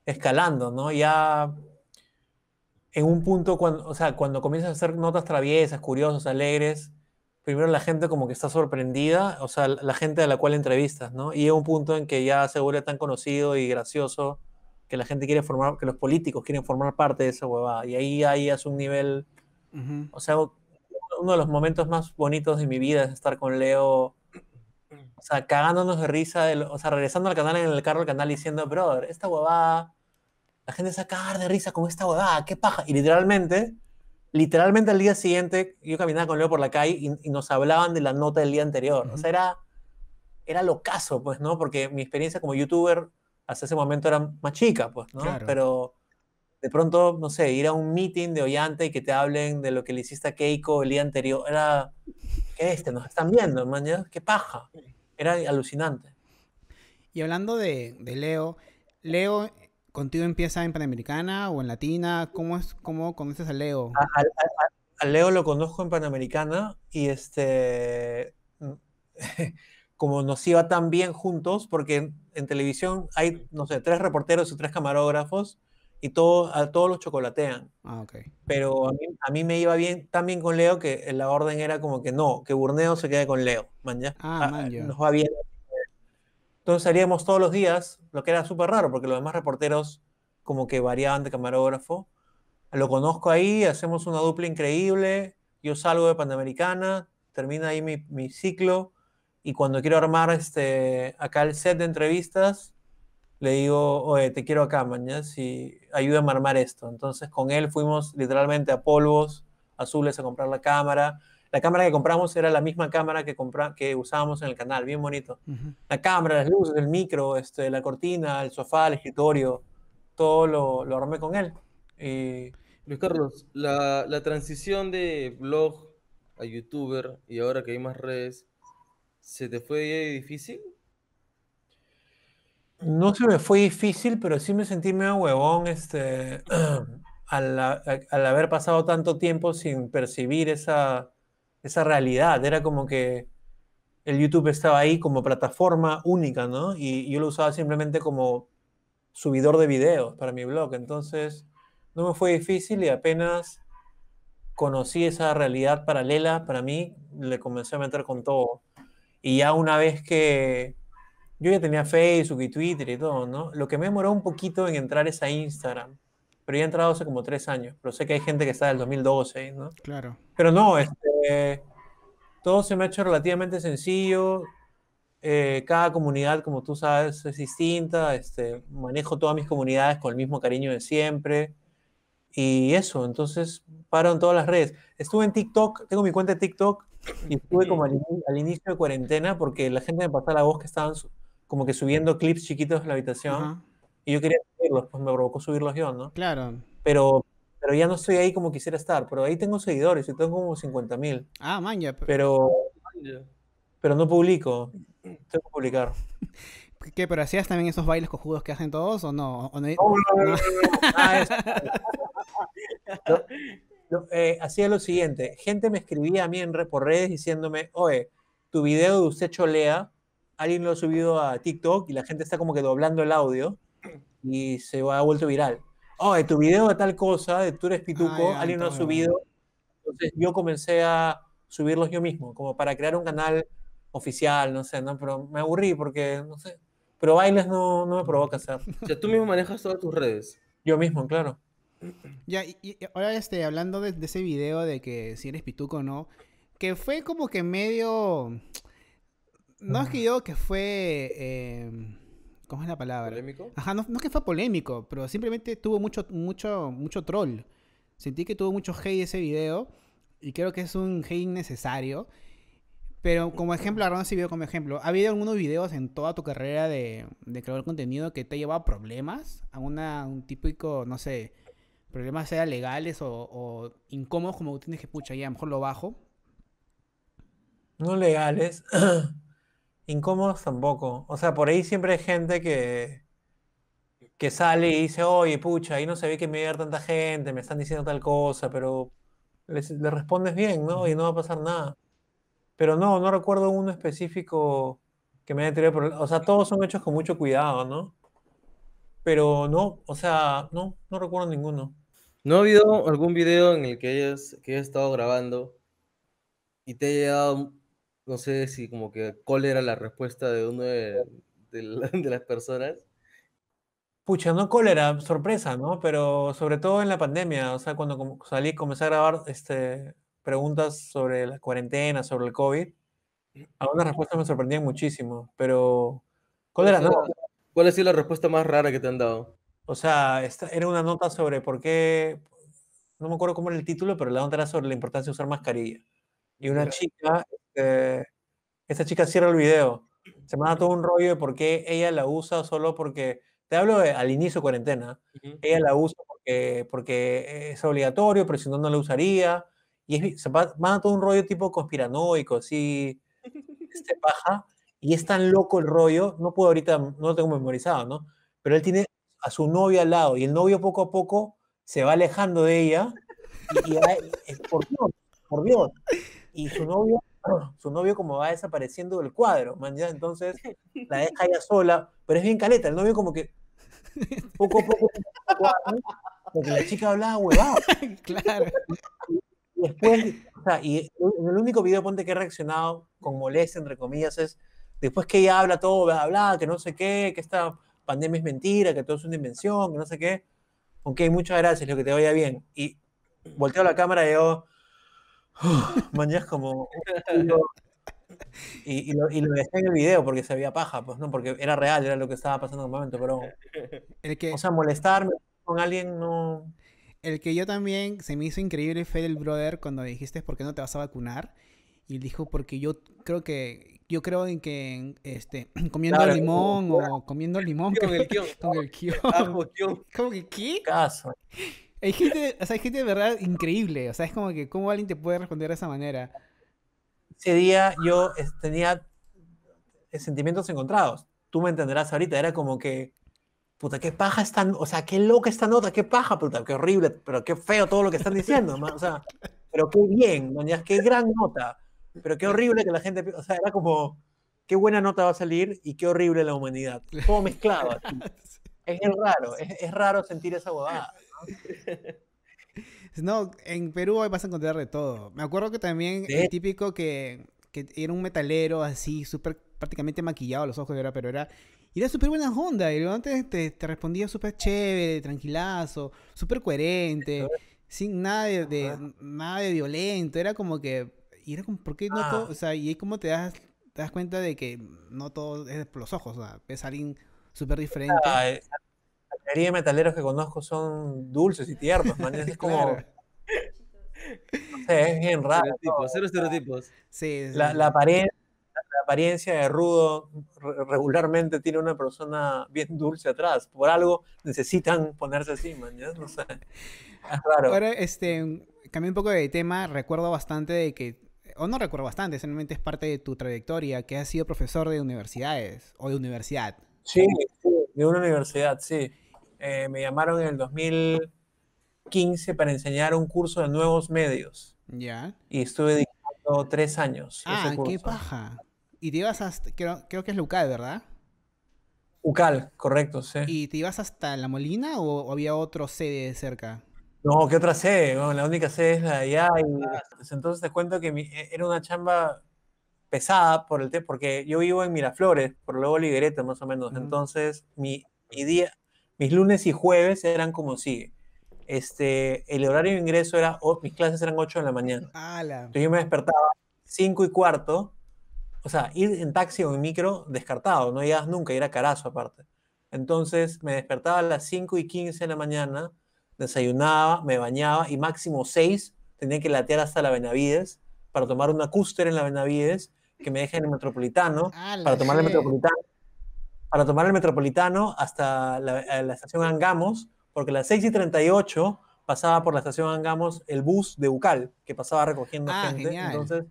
escalando, ¿no? Ya en un punto, cuando, o sea, cuando comienzas a hacer notas traviesas, curiosas, alegres, primero la gente como que está sorprendida, o sea, la gente a la cual entrevistas, ¿no? Y llega un punto en que ya se vuelve tan conocido y gracioso que la gente quiere formar, que los políticos quieren formar parte de esa huevada. Y ahí, ahí es un nivel, Ujú. o sea, uno de los momentos más bonitos de mi vida es estar con Leo, o sea, cagándonos de risa, de lo- o sea, regresando al canal en el carro del canal diciendo, brother, esta huevada, la gente se va a cagar de risa con esta huevada, qué paja. Y literalmente, literalmente al día siguiente, yo caminaba con Leo por la calle y, y nos hablaban de la nota del día anterior. O Ujú. sea, era, era locazo, pues, ¿no? Porque mi experiencia como youtuber hasta ese momento era más chica, pues, ¿no? Claro. Pero de pronto, no sé, ir a un meeting de Ollanta y que te hablen de lo que le hiciste a Keiko el día anterior, era, ¿qué este? Nos están viendo, man, ¿ya? qué paja. Era alucinante. Y hablando de, de Leo, Leo, ¿contigo empieza en Panamericana o en Latina? ¿Cómo es cómo conoces a Leo? A, a- a- a Leo lo conozco en Panamericana y este, como nos iba tan bien juntos, porque en, en televisión hay, no sé, tres reporteros y tres camarógrafos y todo, a todos los chocolatean. Ah, ok. Pero a mí, a mí me iba bien, tan bien con Leo que la orden era como que no, que Burneo se quede con Leo, man, ¿ya? Ah, Ah, man, ya. Nos va bien. Entonces salíamos todos los días, lo que era súper raro, porque los demás reporteros como que variaban de camarógrafo. Lo conozco ahí, hacemos una dupla increíble, yo salgo de Panamericana, termina ahí mi, mi ciclo, Y cuando quiero armar este, acá el set de entrevistas, le digo, oye, te quiero acá, mañana, y ayúdame a armar esto. Entonces con él fuimos literalmente a polvos azules a comprar la cámara. La cámara que compramos era la misma cámara que, compra que usábamos en el canal, bien bonito. La cámara, las luces, el micro, este, la cortina, el sofá, el escritorio, todo lo, lo armé con él. Y... Luis Carlos, la, la transición de blog a youtuber y ahora que hay más redes, ¿se te fue difícil? No se me fue difícil, pero sí me sentí medio huevón este, al, al, haber pasado tanto tiempo sin percibir esa, esa realidad. Era como que el YouTube estaba ahí como plataforma única, ¿no? Y yo lo usaba simplemente como subidor de videos para mi blog. Entonces, no me fue difícil y apenas conocí esa realidad paralela para mí, le comencé a meter con todo. Y ya una vez que yo ya tenía Facebook y Twitter y todo, ¿no? Lo que me demoró un poquito en entrar es a Instagram. Pero ya he entrado hace como tres años. Pero sé que hay gente que está del 2012, ¿no? Claro. Pero no, este, todo se me ha hecho relativamente sencillo. Eh, cada comunidad, como tú sabes, es distinta. Este, manejo todas mis comunidades con el mismo cariño de siempre. Y eso, entonces paro en todas las redes. Estuve en TikTok, tengo mi cuenta de TikTok y estuve como al, inicio de cuarentena porque la gente me pasaba la voz que estaban como que subiendo clips chiquitos en la habitación y yo quería subirlos, pues me provocó subirlos yo, ¿no? Claro. Pero, pero ya no estoy ahí como quisiera estar, pero ahí tengo seguidores y tengo como 50 mil. Ah, man, ya. Pero, pero no publico, tengo que publicar. ¿Qué? ¿Pero hacías también esos bailes cojudos que hacen todos o no? ¿O no? hacía lo siguiente, gente me escribía a mí en, por redes diciéndome, oye, tu video de usted cholea, alguien lo ha subido a TikTok y la gente está como que doblando el audio y se ha vuelto viral. Oye, tu video de tal cosa, de tú eres pituco, alguien lo ha subido. Entonces yo comencé a subirlos yo mismo, como para crear un canal oficial, no sé, ¿no? Pero me aburrí porque, no sé, pero bailes no, no me provoca hacer. O sea, tú mismo manejas todas tus redes. Yo mismo, claro. Ya, y, ahora este, hablando de, ese video de que si eres pituco o no, que fue como que medio... No es que yo que fue... Em, ¿Cómo es la palabra? ¿Polémico? Ajá, no, no es que fue polémico, pero simplemente tuvo mucho, mucho, mucho troll. Sentí que tuvo mucho hate ese video y creo que es un hate innecesario. Pero como ejemplo, agarrando ese video como ejemplo, ¿ha habido algunos videos en toda tu carrera de, de crear contenido que te ha llevado a problemas? ¿A una, un típico, no sé, problemas sean legales o, incómodos como tienes que, pucha, ya mejor lo bajo? No legales. incómodos tampoco. O sea, por ahí siempre hay gente que, que sale y dice, oye, pucha, ahí no se ve que me ver tanta gente, me están diciendo tal cosa, pero le respondes bien, ¿no? Y no va a pasar nada. Pero no, no recuerdo uno específico que me haya tirado por... O sea, todos son hechos con mucho cuidado, ¿no? Pero no, o sea, no, no recuerdo ninguno. ¿No ha habido algún video en el que hayas, que hayas estado grabando y te haya dado, no sé si como que cuál era la respuesta de uno de, de las personas? Pucha, no cólera, sorpresa, ¿no? Pero sobre todo en la pandemia, o sea, cuando salí, comencé a grabar este, preguntas sobre la cuarentena, sobre el COVID, algunas respuestas me sorprendían muchísimo, pero ¿cuál era? ¿Cuál ha sido la respuesta más rara que te han dado? O sea, esta, era una nota sobre por qué, no me acuerdo cómo era el título, pero la nota era sobre la importancia de usar mascarilla. Y una chica, este, esta chica cierra el video, se manda todo un rollo de por qué ella la usa solo porque, te hablo al inicio de cuarentena, ella la usa porque, porque es obligatorio, pero si no, no la usaría. Y se va, a todo un rollo tipo conspiranoico, así, este paja, y es tan loco el rollo, no puedo ahorita, no lo tengo memorizado, ¿no? Pero él tiene a su novia al lado, y el novio poco a poco se va alejando de ella, y, por Dios, por Dios, y su novio, su novio como va desapareciendo del cuadro, man, ¿ya? entonces la deja ella sola, pero es bien caleta, el novio como que poco a poco, porque la chica hablaba huevada. Claro. Y después, o sea, y en el único video ponte que he reaccionado con molestia, entre comillas, es después que ella habla todo, bla, que no sé qué, que esta pandemia es mentira, que todo es una invención, que no sé qué. Ok, muchas gracias, lo que te vaya bien. Y volteo la cámara y yo, mañana como, Y, y lo, y lo dejé en el video porque se veía paja, pues no, porque era real, era lo que estaba pasando en el momento, pero, El que, o sea, molestarme con alguien no... el que yo también se me hizo increíble fue el brother cuando dijiste por qué no te vas a vacunar. Y dijo porque yo creo que yo creo en que este comiendo Claro, limón o comiendo limón Con el kion. con el kion. Ajo, kion. ¿Cómo que qué? Caso. Hay gente, o sea, hay gente de verdad increíble. O sea, es como que cómo alguien te puede responder de esa manera. Ese día yo tenía sentimientos encontrados. Tú me entenderás ahorita, era como que, puta, qué paja esta, no- o sea, qué loca esta nota, qué paja, puta, qué horrible, pero qué feo todo lo que están diciendo, man, o sea, pero qué bien, man, ya, qué gran nota, pero qué horrible que la gente, o sea, era como, qué buena nota va a salir y qué horrible la humanidad, todo mezclado. así. Es, es raro, es, es raro sentir esa huevada. No, en Perú hoy vas a encontrar de todo. Me acuerdo que también Sí. el típico que, que era un metalero así, súper prácticamente maquillado a los ojos, era, pero era, y era súper buena onda. Y luego antes te, te respondía súper chévere, tranquilazo, súper coherente, sin nada de, nada de violento. Era como que, y era como, ¿por qué no todo? Ah. O sea, y ahí como te das, te das cuenta de que no todo es por los ojos, o sea, ves a alguien súper diferente. Ah, mayoría de metaleros que conozco son dulces y tiernos, man, es como, Claro. no sé, es bien raro. Estereotipos, cero estereotipos. Sí, sí. La, la aparen- la apariencia de rudo re- regularmente tiene una persona bien dulce atrás. Por algo necesitan ponerse así, man, ¿ya? No sé. Es raro. Ahora, este, cambié un poco de tema. Recuerdo bastante de que, o no recuerdo bastante, simplemente es parte de tu trayectoria, que has sido profesor de universidades o de universidad. Sí, sí, de una universidad, sí. Eh, me llamaron en el 2015 para enseñar un curso de nuevos medios ¿Ya? y estuve dedicando tres años. Ah, ese qué paja. Y te ibas hasta, creo, creo que es Lucal, ¿verdad? UCAL, correcto, sí. ¿Y te ibas hasta La Molina o, había otro sede cerca? No, ¿qué otra sede? Bueno, la única sede es la de allá. Y entonces te cuento que mi- e- era una chamba pesada por el te- porque yo vivo en Miraflores, por luego Liguereta más o menos. Entonces, mi, mi día, mis lunes y jueves eran como sigue. Este, el horario de ingreso era, o- mis clases eran 8 de la mañana. Entonces yo me despertaba 5 y cuarto. O sea, ir en taxi o en micro, descartado, no llegas nunca, y era carazo aparte. Entonces me despertaba a las 5 y 15 de la mañana, desayunaba, me bañaba y máximo 6 tenía que latear hasta la Benavides para tomar una cúster en la Benavides que me deje en el Metropolitano, ¡Hala, para tomar el! Metropolitano, para tomar el Metropolitano hasta la, a la estación Angamos, porque a las 6 y 38 pasaba por la estación Angamos el bus de Ucal, que pasaba recogiendo Ah, gente. genial. Entonces,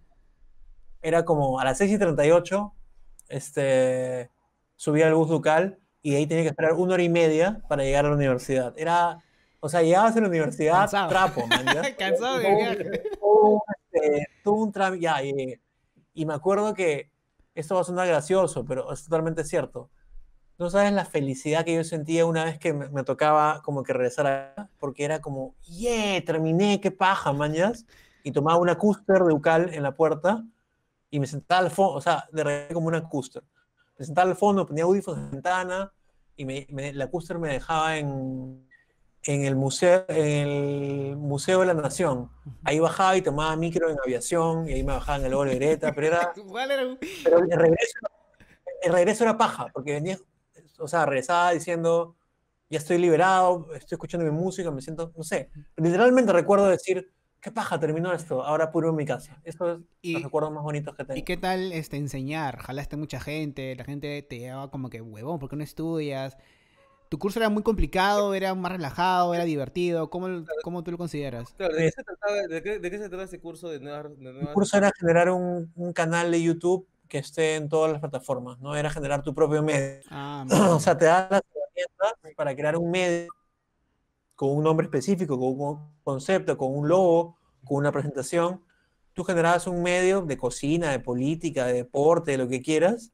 era como a las 6 y 38, este, subía al bus Ducal y de ahí tenía que esperar una hora y media para llegar a la universidad. Era, o sea, llegabas a la universidad Cansado. trapo, man. Cansado Todo- viaje. todo este, todo un trámite, ya, y, y me acuerdo que esto va a sonar gracioso, pero es totalmente cierto. No sabes la felicidad que yo sentía una vez que me, me tocaba como que regresar acá, porque era como, yeah, terminé, qué paja, mañas. Y tomaba una cúster de Ucal en la puerta y me sentaba al fondo, o sea, de repente como una cúster. Me sentaba al fondo, ponía audífonos en la ventana y me, me- la cúster me dejaba en, en, el museo, en el Museo de la Nación. Ahí bajaba y tomaba micro en aviación y ahí me bajaba en el Oro Greta, pero era, ¿Cuál era un- pero el regreso, el regreso era paja, porque venía, o sea, regresaba diciendo, ya estoy liberado, estoy escuchando mi música, me siento, no sé, literalmente recuerdo decir, qué paja, terminó esto, ahora puro en mi casa. Eso es Y- los recuerdos más bonitos que tengo. ¿Y qué tal este, enseñar? Jalaste mucha gente, la gente te llevaba como que, huevón, ¿por qué no estudias? ¿Tu curso era muy complicado, era más relajado, era divertido? ¿Cómo, cómo tú lo consideras? Claro, ¿de qué se trataba, de qué, de qué se trataba ese curso de nuevas... de El curso era generar un, un canal de YouTube que esté en todas las plataformas, no era generar tu propio medio. Ah, o sea, te da las herramientas para crear un medio con un nombre específico, con un concepto, con un logo, con una presentación. Tú generabas un medio de cocina, de política, de deporte, de lo que quieras,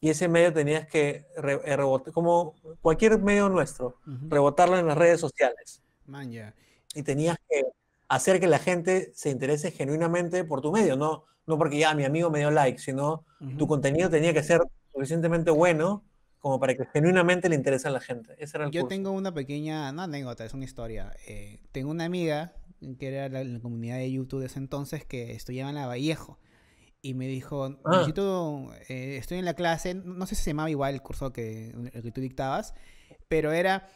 y ese medio tenías que re- eh, rebotar, como cualquier medio nuestro, ujú. rebotarlo en las redes sociales. Man, ya. Y tenías que hacer que la gente se interese genuinamente por tu medio, no, no porque ya mi amigo me dio like, sino Ujú. tu contenido tenía que ser suficientemente bueno como para que genuinamente le interese a la gente. Ese era el Yo curso. tengo una pequeña, no anécdota, es una historia. Eh, tengo una amiga que era la, la comunidad de YouTube de ese entonces que estudiaba en la Vallejo. y me dijo, Ah. necesito, eh, estoy en la clase, no sé si se llamaba igual el curso que, el que tú dictabas, pero era,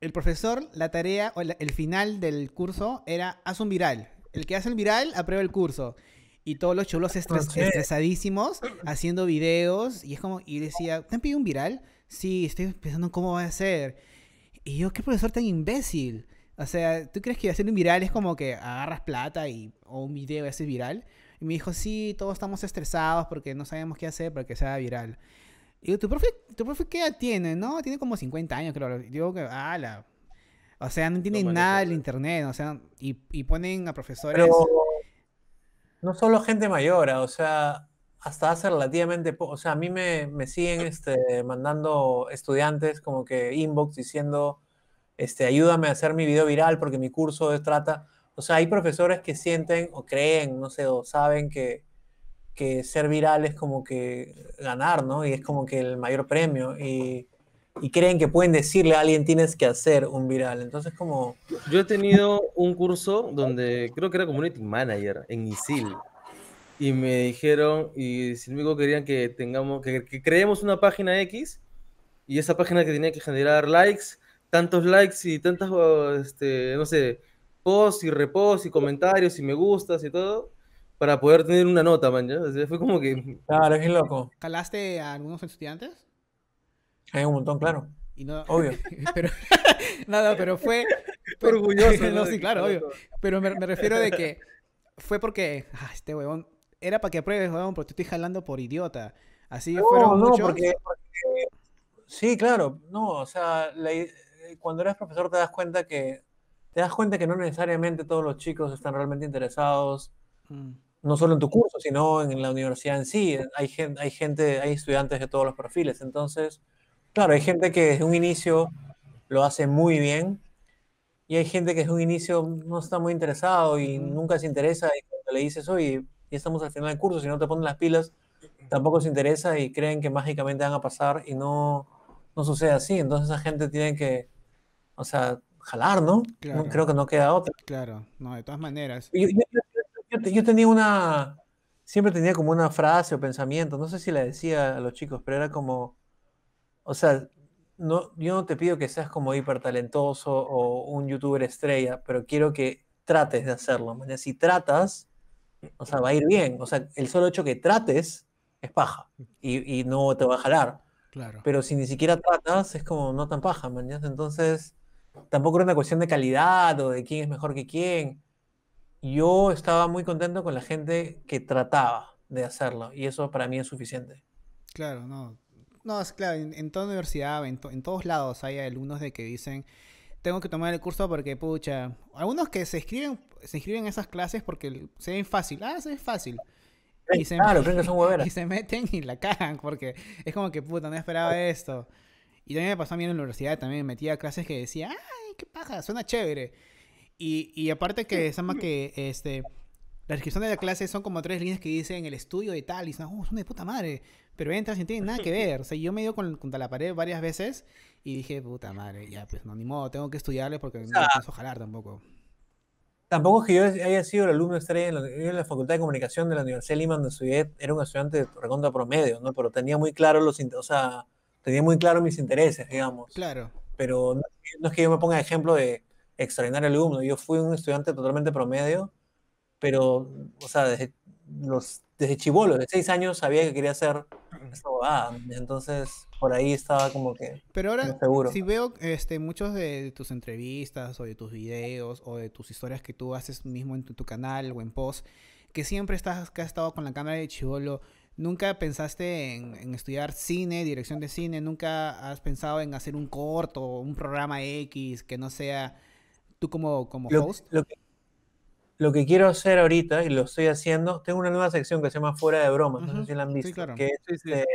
el profesor, la tarea, o el final del curso era, haz un viral. El que hace el viral, aprueba el curso. Y todos los chulos estres- estresadísimos, haciendo videos, y es como, y decía, ¿te han pedido un viral? Sí, estoy pensando en cómo va a ser. Y yo, qué profesor tan imbécil. O sea, ¿tú crees que hacer un viral es como que agarras plata y, o un video y haces viral? Y me dijo, sí, todos estamos estresados porque no sabemos qué hacer para que sea viral. Y ¿tu profe, ¿tu profe qué edad tiene? No, tiene como 50 años, creo. Digo que, ala. O sea, no entienden nada del internet. O sea, y, y ponen a profesores. Pero no solo gente mayor, ah, o sea, hasta hace relativamente poco, o sea, a mí me, me siguen este, mandando estudiantes como que inbox diciendo, este, ayúdame a hacer mi video viral porque mi curso trata, o sea, hay profesores que sienten o creen, no sé, o saben que, que ser viral es como que ganar, ¿no? Y es como que el mayor premio y, y creen que pueden decirle a alguien tienes que hacer un viral, entonces como... Yo he tenido un curso donde creo que era community manager en ISIL. Y me dijeron, y sin embargo querían que tengamos, que, que creemos una página X, y esa página que tenía que generar likes, tantos likes y tantas, este, no sé, posts y reposts y comentarios y me gustas y todo, para poder tener una nota, man, ¿ya? O sea, fue como que, Claro, es bien loco. ¿Calaste a algunos estudiantes? Hay un montón, claro. Y no, Obvio. pero, nada, pero fue... fue- orgulloso. no, sí, claro, obvio. Pero me, me refiero de que fue porque, ah, este huevón, era para que apruebes, huevón, porque te estoy jalando por idiota. Así No, fueron no, muchos. porque, porque- sí, claro, no, o sea, la cuando eres profesor te das cuenta que te das cuenta que no necesariamente todos los chicos están realmente interesados, Mm, no solo en tu curso, sino en la universidad en sí. Hay gente, hay gente, hay estudiantes de todos los perfiles. Entonces, claro, hay gente que desde un inicio lo hace muy bien y hay gente que desde un inicio no está muy interesado y nunca se interesa y cuando le dices, oye, ya estamos al final del curso, si no te ponen las pilas, tampoco se interesa y creen que mágicamente van a pasar y no, no sucede así. Entonces esa gente tiene que, o sea, jalar, ¿no? Creo que no queda otra. Claro, no, de todas maneras. Yo, yo- yo- yo te- yo tenía una, siempre tenía como una frase o pensamiento, no sé si la decía a los chicos, pero era como, o sea, no, yo no te pido que seas como hiper talentoso o un youtuber estrella, pero quiero que trates de hacerlo. maña. Si tratas, o sea, va a ir bien. O sea, el solo hecho que trates es paja y, y no te va a jalar. Claro. Pero si ni siquiera tratas, es como no tan paja, mañana. Entonces, tampoco era una cuestión de calidad o de quién es mejor que quién. Yo estaba muy contento con la gente que trataba de hacerlo y eso para mí es suficiente. Claro, no. No, es claro, en, en toda universidad, en, to- en todos lados hay alumnos de que dicen, tengo que tomar el curso porque, pucha, algunos que se escriben, se inscriben en esas clases porque se ven fácil, ah, se ve fácil. Y se, Claro, creen que son hueveras. y se meten y la cagan porque es como que, puta, no esperaba esto. Y también me pasó a mí en la universidad, también me metía a clases que decía, ay, qué paja, suena chévere. Y, y aparte que se llama que, este, la descripción de la clase son como tres líneas que dicen el estudio de tal, y dicen, oh, son de puta madre. Pero entras y no tienen nada que ver. O sea, yo me dio con, contra la pared varias veces y dije, puta madre, ya, pues no, ni modo, tengo que estudiarle porque no sea, pienso jalar tampoco. Tampoco es que yo haya sido el alumno estrella en la, en la Facultad de Comunicación de la Universidad de Lima, donde estudié, era un estudiante de recontra promedio, ¿no? Pero tenía muy claro los, o sea, tenía muy claro mis intereses, digamos. Claro, pero no, no es que yo me ponga ejemplo de extraordinario alumno, yo fui un estudiante totalmente promedio, pero, o sea, desde, los, desde chivolo, de seis años, sabía que quería hacer esta bobada, entonces por ahí estaba como que pero ahora, seguro. si veo este, muchos de tus entrevistas o de tus videos o de tus historias que tú haces mismo en tu, tu canal o en post, que siempre estás, que has estado con la cámara de chivolo, ¿nunca pensaste en, en estudiar cine, dirección de cine? ¿Nunca has pensado en hacer un corto un programa X que no sea tú como, como Lo, host? lo que, lo que quiero hacer ahorita, y lo estoy haciendo, tengo una nueva sección que se llama Fuera de Bromas, no Ujú, sé si la han sí, visto, claro. que es, Sí, sí. este,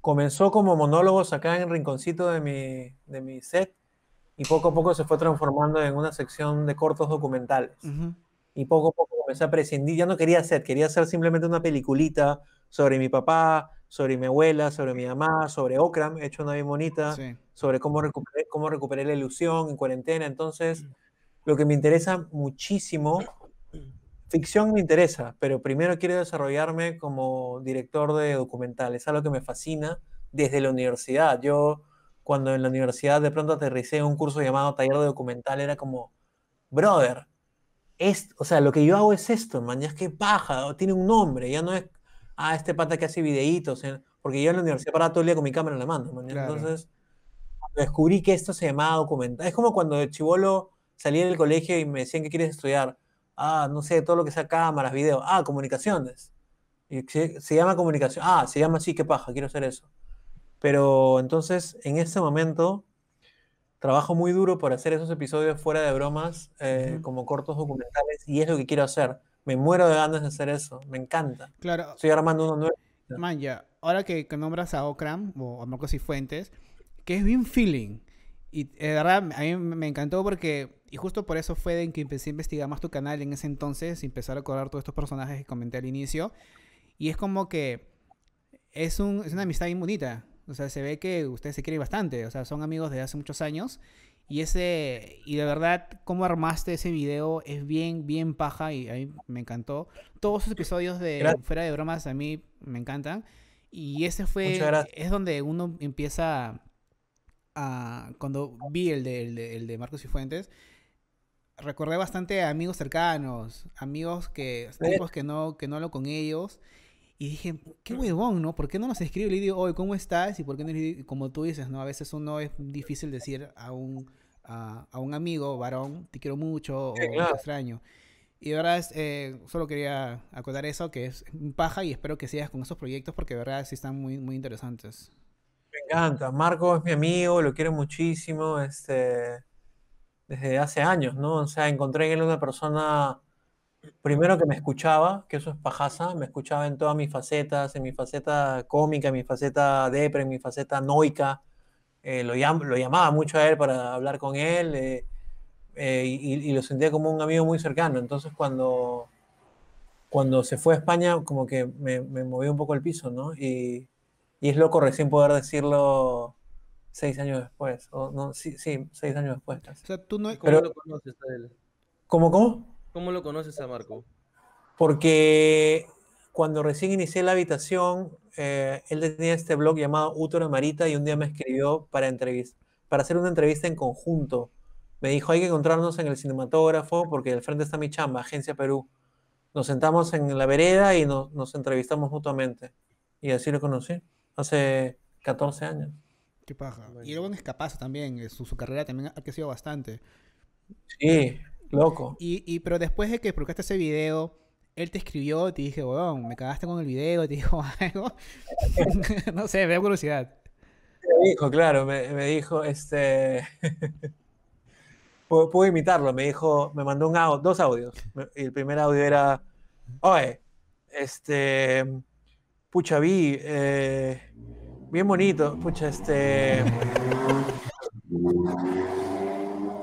comenzó como monólogos acá en el rinconcito de mi, de mi set, y poco a poco se fue transformando en una sección de cortos documentales. Ujú. Y poco a poco comencé a prescindir, ya no quería hacer, quería hacer simplemente una peliculita sobre mi papá, sobre mi abuela, sobre mi mamá, sobre Okram, he hecho una bien bonita, Sí. sobre cómo recuperé, cómo recuperé la ilusión en cuarentena. Entonces, lo que me interesa muchísimo, ficción me interesa, pero primero quiero desarrollarme como director de documentales. Es algo que me fascina desde la universidad. Yo, cuando en la universidad de pronto aterricé en un curso llamado Taller de Documental, era como, brother, es, o sea, lo que yo hago es esto, man, ya es que paja, tiene un nombre, ya no es, ah, este pata que hace videitos, eh, porque yo en la universidad paraba todo el día con mi cámara en la mano, man, Claro. entonces descubrí que esto se llamaba documental. Es como cuando de chivolo salí del colegio y me decían que quieres estudiar, ah, no sé, todo lo que sea cámaras, video, ah, comunicaciones. Y se, se llama comunicación, ah, se llama así, qué paja, quiero hacer eso. Pero entonces, en ese momento, trabajo muy duro por hacer esos episodios fuera de bromas, eh, como cortos documentales, y es lo que quiero hacer. Me muero de ganas de hacer eso, me encanta. Claro, Estoy armando uno nuevo. man, ya, ahora que, que nombras a Okram o a Marcos y Fuentes, que es bien feeling. Y de verdad, a mí me encantó porque, y justo por eso fue de que empecé a investigar más tu canal en ese entonces, y empezar a recordar todos estos personajes que comenté al inicio. Y es como que es, un, es una amistad bien bonita. O sea, se ve que ustedes se quieren bastante. O sea, son amigos desde hace muchos años. Y ese, y de verdad, cómo armaste ese video es bien, bien paja y a mí me encantó. Todos esos episodios de Gracias. Fuera de Bromas a mí me encantan. Y ese fue, es donde uno empieza a, cuando vi el de, el de, el de Marcos y Fuentes, recordé bastante a amigos cercanos, amigos que, tipos que no, que no hablo con ellos. Y dije, qué huevón, ¿no? ¿Por qué no nos escribe? Le digo, oye, ¿cómo estás? Y por qué no como tú dices, ¿no? A veces uno es difícil decir a un, a, a un amigo, varón, te quiero mucho Sí, o claro. te extraño. Y de verdad, eh, solo quería acordar eso, que es paja y espero que sigas con esos proyectos porque de verdad sí están muy, muy interesantes. Me encanta. Marco es mi amigo, lo quiero muchísimo, este, desde hace años, ¿no? O sea, encontré en él una persona, primero que me escuchaba, que eso es pajaza, me escuchaba en todas mis facetas, en mi faceta cómica, en mi faceta depre, en mi faceta noica. Eh, lo, llam- lo llamaba mucho a él para hablar con él eh, eh, y, y lo sentía como un amigo muy cercano. Entonces, cuando, cuando se fue a España, como que me, me movió un poco el piso, ¿no? Y, y es loco recién poder decirlo seis años después. O, no, sí, sí, seis años después. casi. O sea, tú no... ¿Cómo Pero- lo conoces a él? ¿Cómo, cómo? ¿Cómo lo conoces a Marco? Porque cuando recién inicié la habitación, eh, él tenía este blog llamado Útero de Marita y un día me escribió para, entrevis- para hacer una entrevista en conjunto. Me dijo, hay que encontrarnos en el cinematógrafo porque al frente está mi chamba, Agencia Perú. Nos sentamos en la vereda y nos, nos entrevistamos mutuamente. Y así lo conocí, hace 14 años. Qué paja. Y luego es capaz también, eh, su, su carrera también ha crecido bastante. Sí, loco. Y, y pero después de que publicaste ese video, él te escribió, te dije, weón, me cagaste con el video, te dijo algo. no sé, me da curiosidad. Me dijo, claro, me, me dijo, este, puedo, puedo imitarlo, me dijo, me mandó un audio, dos audios, y el primer audio era, oye, este, pucha, vi, eh, bien bonito, pucha, este,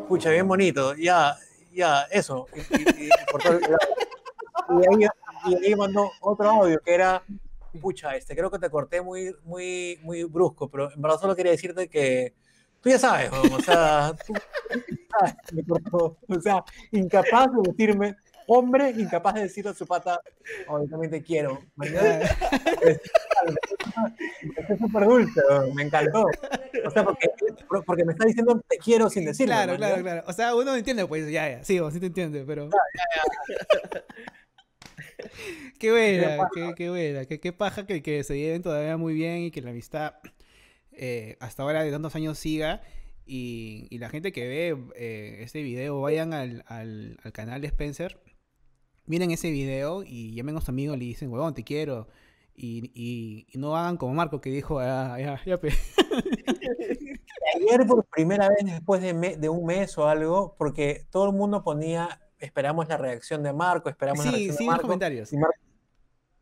pucha, bien bonito, ya, ya, eso, y, ahí, ahí mandó otro audio que era, pucha, este, creo que te corté muy, muy, muy brusco, pero en verdad solo quería decirte que tú ya sabes, o sea, tú sabes, me cortó, o sea, incapaz de decirme, hombre, incapaz de decirle a su pata, oye, también te quiero, mañana es súper dulce, me encantó, o sea, porque, porque me está diciendo te quiero sin decirlo, Claro, claro, claro. O sea, uno entiende, pues, ya, ya. Sí, vos sí te entiende, pero. qué buena, qué, qué buena. Qué, qué paja que, que se lleven todavía muy bien y que la amistad eh, hasta ahora de tantos años siga. Y, y la gente que ve eh, este video, vayan al, al, al canal de Spencer, miren ese video y llamen a su amigo y le dicen, huevón, te quiero. Y, y, y no hagan como Marco que dijo, ah, ya, ya, pe". ayer por primera vez después de, me- de un mes o algo, porque todo el mundo ponía, esperamos la reacción de Marco, esperamos la reacción sí, de en los Marco, comentarios. y, Mar-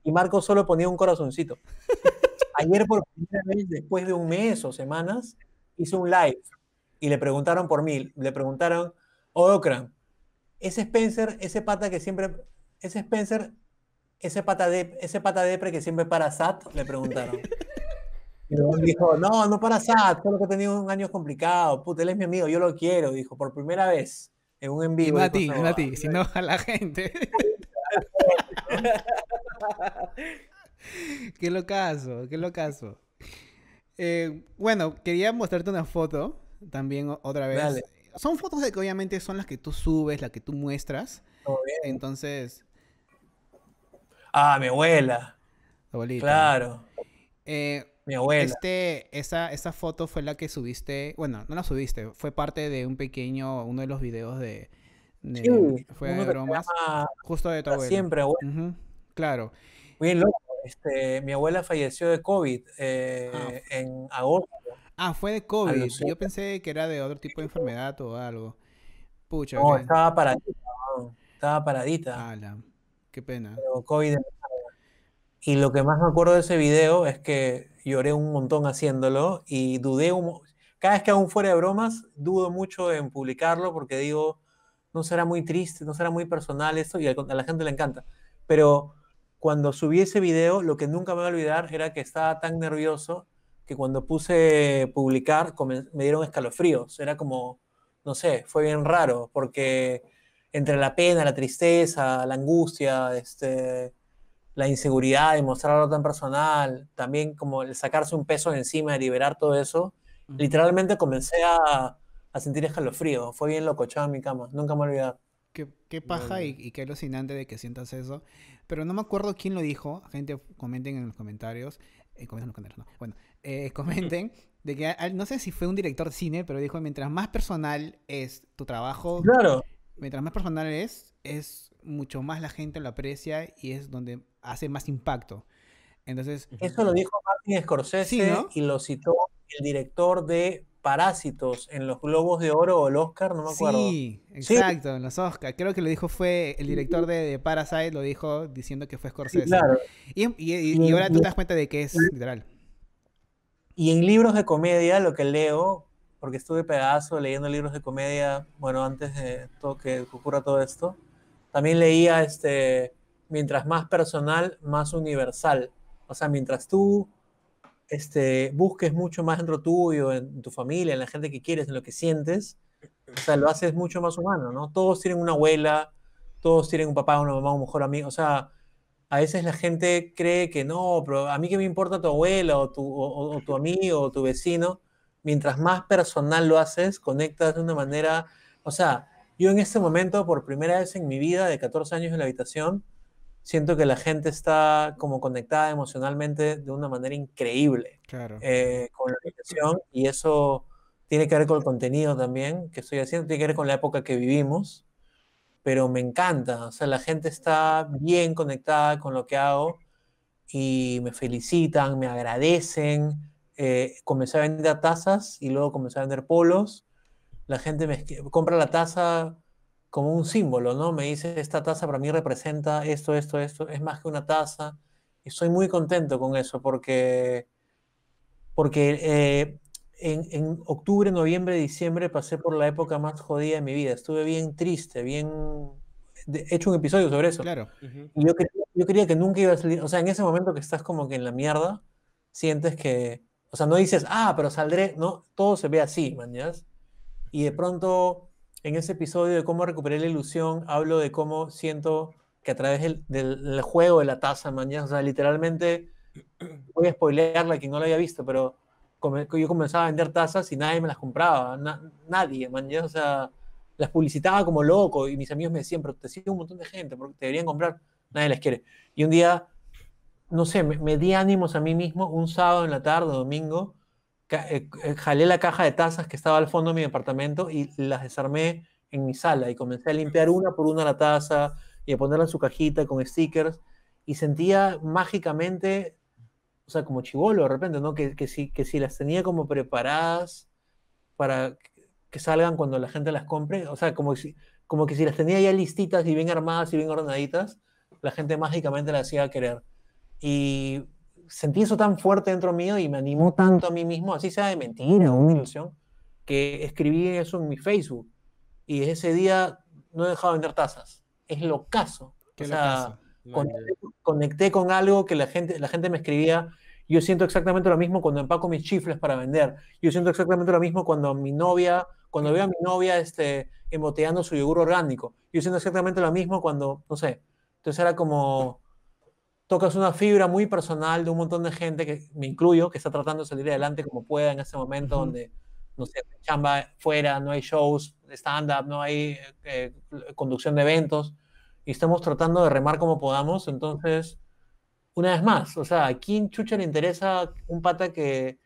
y Marco solo ponía un corazoncito. Ayer por primera vez después de un mes o semanas, hizo un live y le preguntaron por mí, le preguntaron, oh, Okran, ese Spencer, ese pata que siempre, ese Spencer, ese pata de, ese pata depre que siempre para SAT, le preguntaron. Y luego dijo, no, no para SAT, solo que ha tenido un año complicado, puta, él es mi amigo, yo lo quiero, dijo, por primera vez en un en Y vivo. no a ti, no a ti, sino a la gente. qué locazo, qué locazo. Eh, bueno, quería mostrarte una foto también otra vez. Dale. Son fotos de que obviamente son las que tú subes, las que tú muestras. Entonces, Ah, mi abuela. abuelita. Claro, Eh, mi abuela. Este, esa, esa foto fue la que subiste, bueno, no la subiste, fue parte de un pequeño, uno de los videos de, de- Sí, fue de bromas, justo de tu Para abuelo. siempre, abuela. Ujú, claro. Bien loco. Este, mi abuela falleció de COVID eh, Ah. en agosto. Ah, fue de COVID. Yo pensé que era de otro tipo de enfermedad o algo. Pucha, No, estaba paradita. Estaba paradita. ala, qué pena. COVID. Y lo que más me acuerdo de ese video es que lloré un montón haciéndolo y dudé un Cada vez que hago un fuera de bromas, dudo mucho en publicarlo porque digo, no será muy triste, no será muy personal esto y a la gente le encanta. Pero cuando subí ese video, lo que nunca me voy a olvidar era que estaba tan nervioso que cuando puse publicar me dieron escalofríos. Era como, no sé, fue bien raro porque entre la pena, la tristeza, la angustia, este, la inseguridad de mostrar algo tan personal, también como el sacarse un peso de encima, de liberar todo eso, literalmente comencé a, a sentir escalofrío. Fue bien loco, echado en mi cama, nunca me voy a olvidar. Qué, qué paja y, y qué alucinante de que sientas eso. Pero no me acuerdo quién lo dijo. Gente, comenten en los comentarios. eh, comenten en los comentarios, no. Bueno, eh, comenten de que al- no sé si fue un director de cine, pero dijo, mientras más personal es tu trabajo, Claro, mientras más personal es, es mucho más la gente lo aprecia y es donde hace más impacto. Entonces, eso lo dijo Martin Scorsese Sí, ¿no? y lo citó el director de Parásitos en los Globos de Oro o el Oscar, no me acuerdo. sí, exacto, en los Oscars. Creo que lo dijo fue el director de, de Parasite, lo dijo diciendo que fue Sí, Scorsese. claro. Y- y ahora tú te das cuenta de que es literal. Y en libros de comedia, lo que leo, porque estuve pedazo leyendo libros de comedia, bueno, antes de todo, que ocurra todo esto, también leía, este, mientras más personal, más universal. O sea, mientras tú este, busques mucho más dentro tuyo, en tu familia, en la gente que quieres, en lo que sientes, o sea, lo haces mucho más humano, ¿no? Todos tienen una abuela, todos tienen un papá, una mamá, un mejor amigo, o sea, a veces la gente cree que no, pero a mí que me importa tu abuela o tu, o- o tu amigo o tu vecino, mientras más personal lo haces, conectas de una manera, o sea, yo en este momento, por primera vez en mi vida de 14 años en la habitación, siento que la gente está como conectada emocionalmente de una manera increíble Claro. eh, con la habitación y eso tiene que ver con el contenido también que estoy haciendo, tiene que ver con la época que vivimos, pero me encanta, o sea, la gente está bien conectada con lo que hago y me felicitan, me agradecen. Eh, comencé a vender tazas y luego comencé a vender polos. La gente me compra la taza como un símbolo, ¿no? Me dice, esta taza para mí representa esto, esto, esto, es más que una taza. Y estoy muy contento con eso porque, porque eh, en, en octubre, noviembre, diciembre pasé por la época más jodida de mi vida. Estuve bien triste, bien... de- He hecho un episodio sobre eso. Claro. Y yo, yo quería que nunca iba a salir, o sea, en ese momento que estás como que en la mierda, sientes que, o sea, no dices, ah, pero saldré, no, todo se ve así, ¿ya? Y de pronto, en ese episodio de cómo recuperé la ilusión, hablo de cómo siento que a través del, del- juego de la taza, ¿ya? O sea, literalmente, voy a spoilearla a quien no lo haya visto, pero yo comenzaba a vender tazas y nadie me las compraba, na- nadie, ¿ya? O sea, las publicitaba como loco y mis amigos me decían, pero te sigue un montón de gente, porque te deberían comprar, nadie las quiere. Y un día, no sé, me, me di ánimos a mí mismo, un sábado en la tarde, domingo, eh, eh, jalé la caja de tazas que estaba al fondo de mi departamento y las desarmé en mi sala y comencé a limpiar una por una la taza y a ponerla en su cajita con stickers y sentía mágicamente, o sea, como chivolo de repente, ¿no? Que, que, si, que si las tenía como preparadas para que salgan cuando la gente las compre, o sea, como, si, como que si las tenía ya listitas y bien armadas y bien ordenaditas, la gente mágicamente las hacía querer. Y sentí eso tan fuerte dentro mío y me animó tanto a mí mismo, así sea de mentira o una ilusión, que escribí eso en mi Facebook. Y ese día no he dejado de vender tazas. Es lo caso. O sea, conecté con algo que la gente, la gente me escribía. Yo siento exactamente lo mismo cuando empaco mis chifles para vender. Yo siento exactamente lo mismo cuando mi novia, cuando veo a mi novia este, emboteando su yogur orgánico. Yo siento exactamente lo mismo cuando, no sé, Entonces era como, tocas una fibra muy personal de un montón de gente, que me incluyo, que está tratando de salir adelante como pueda en ese momento Ujú. donde, no sé, chamba fuera, no hay shows, stand-up, no hay eh, conducción de eventos, y estamos tratando de remar como podamos. Entonces, una vez más, o sea, ¿a quién chucha le interesa un pata que,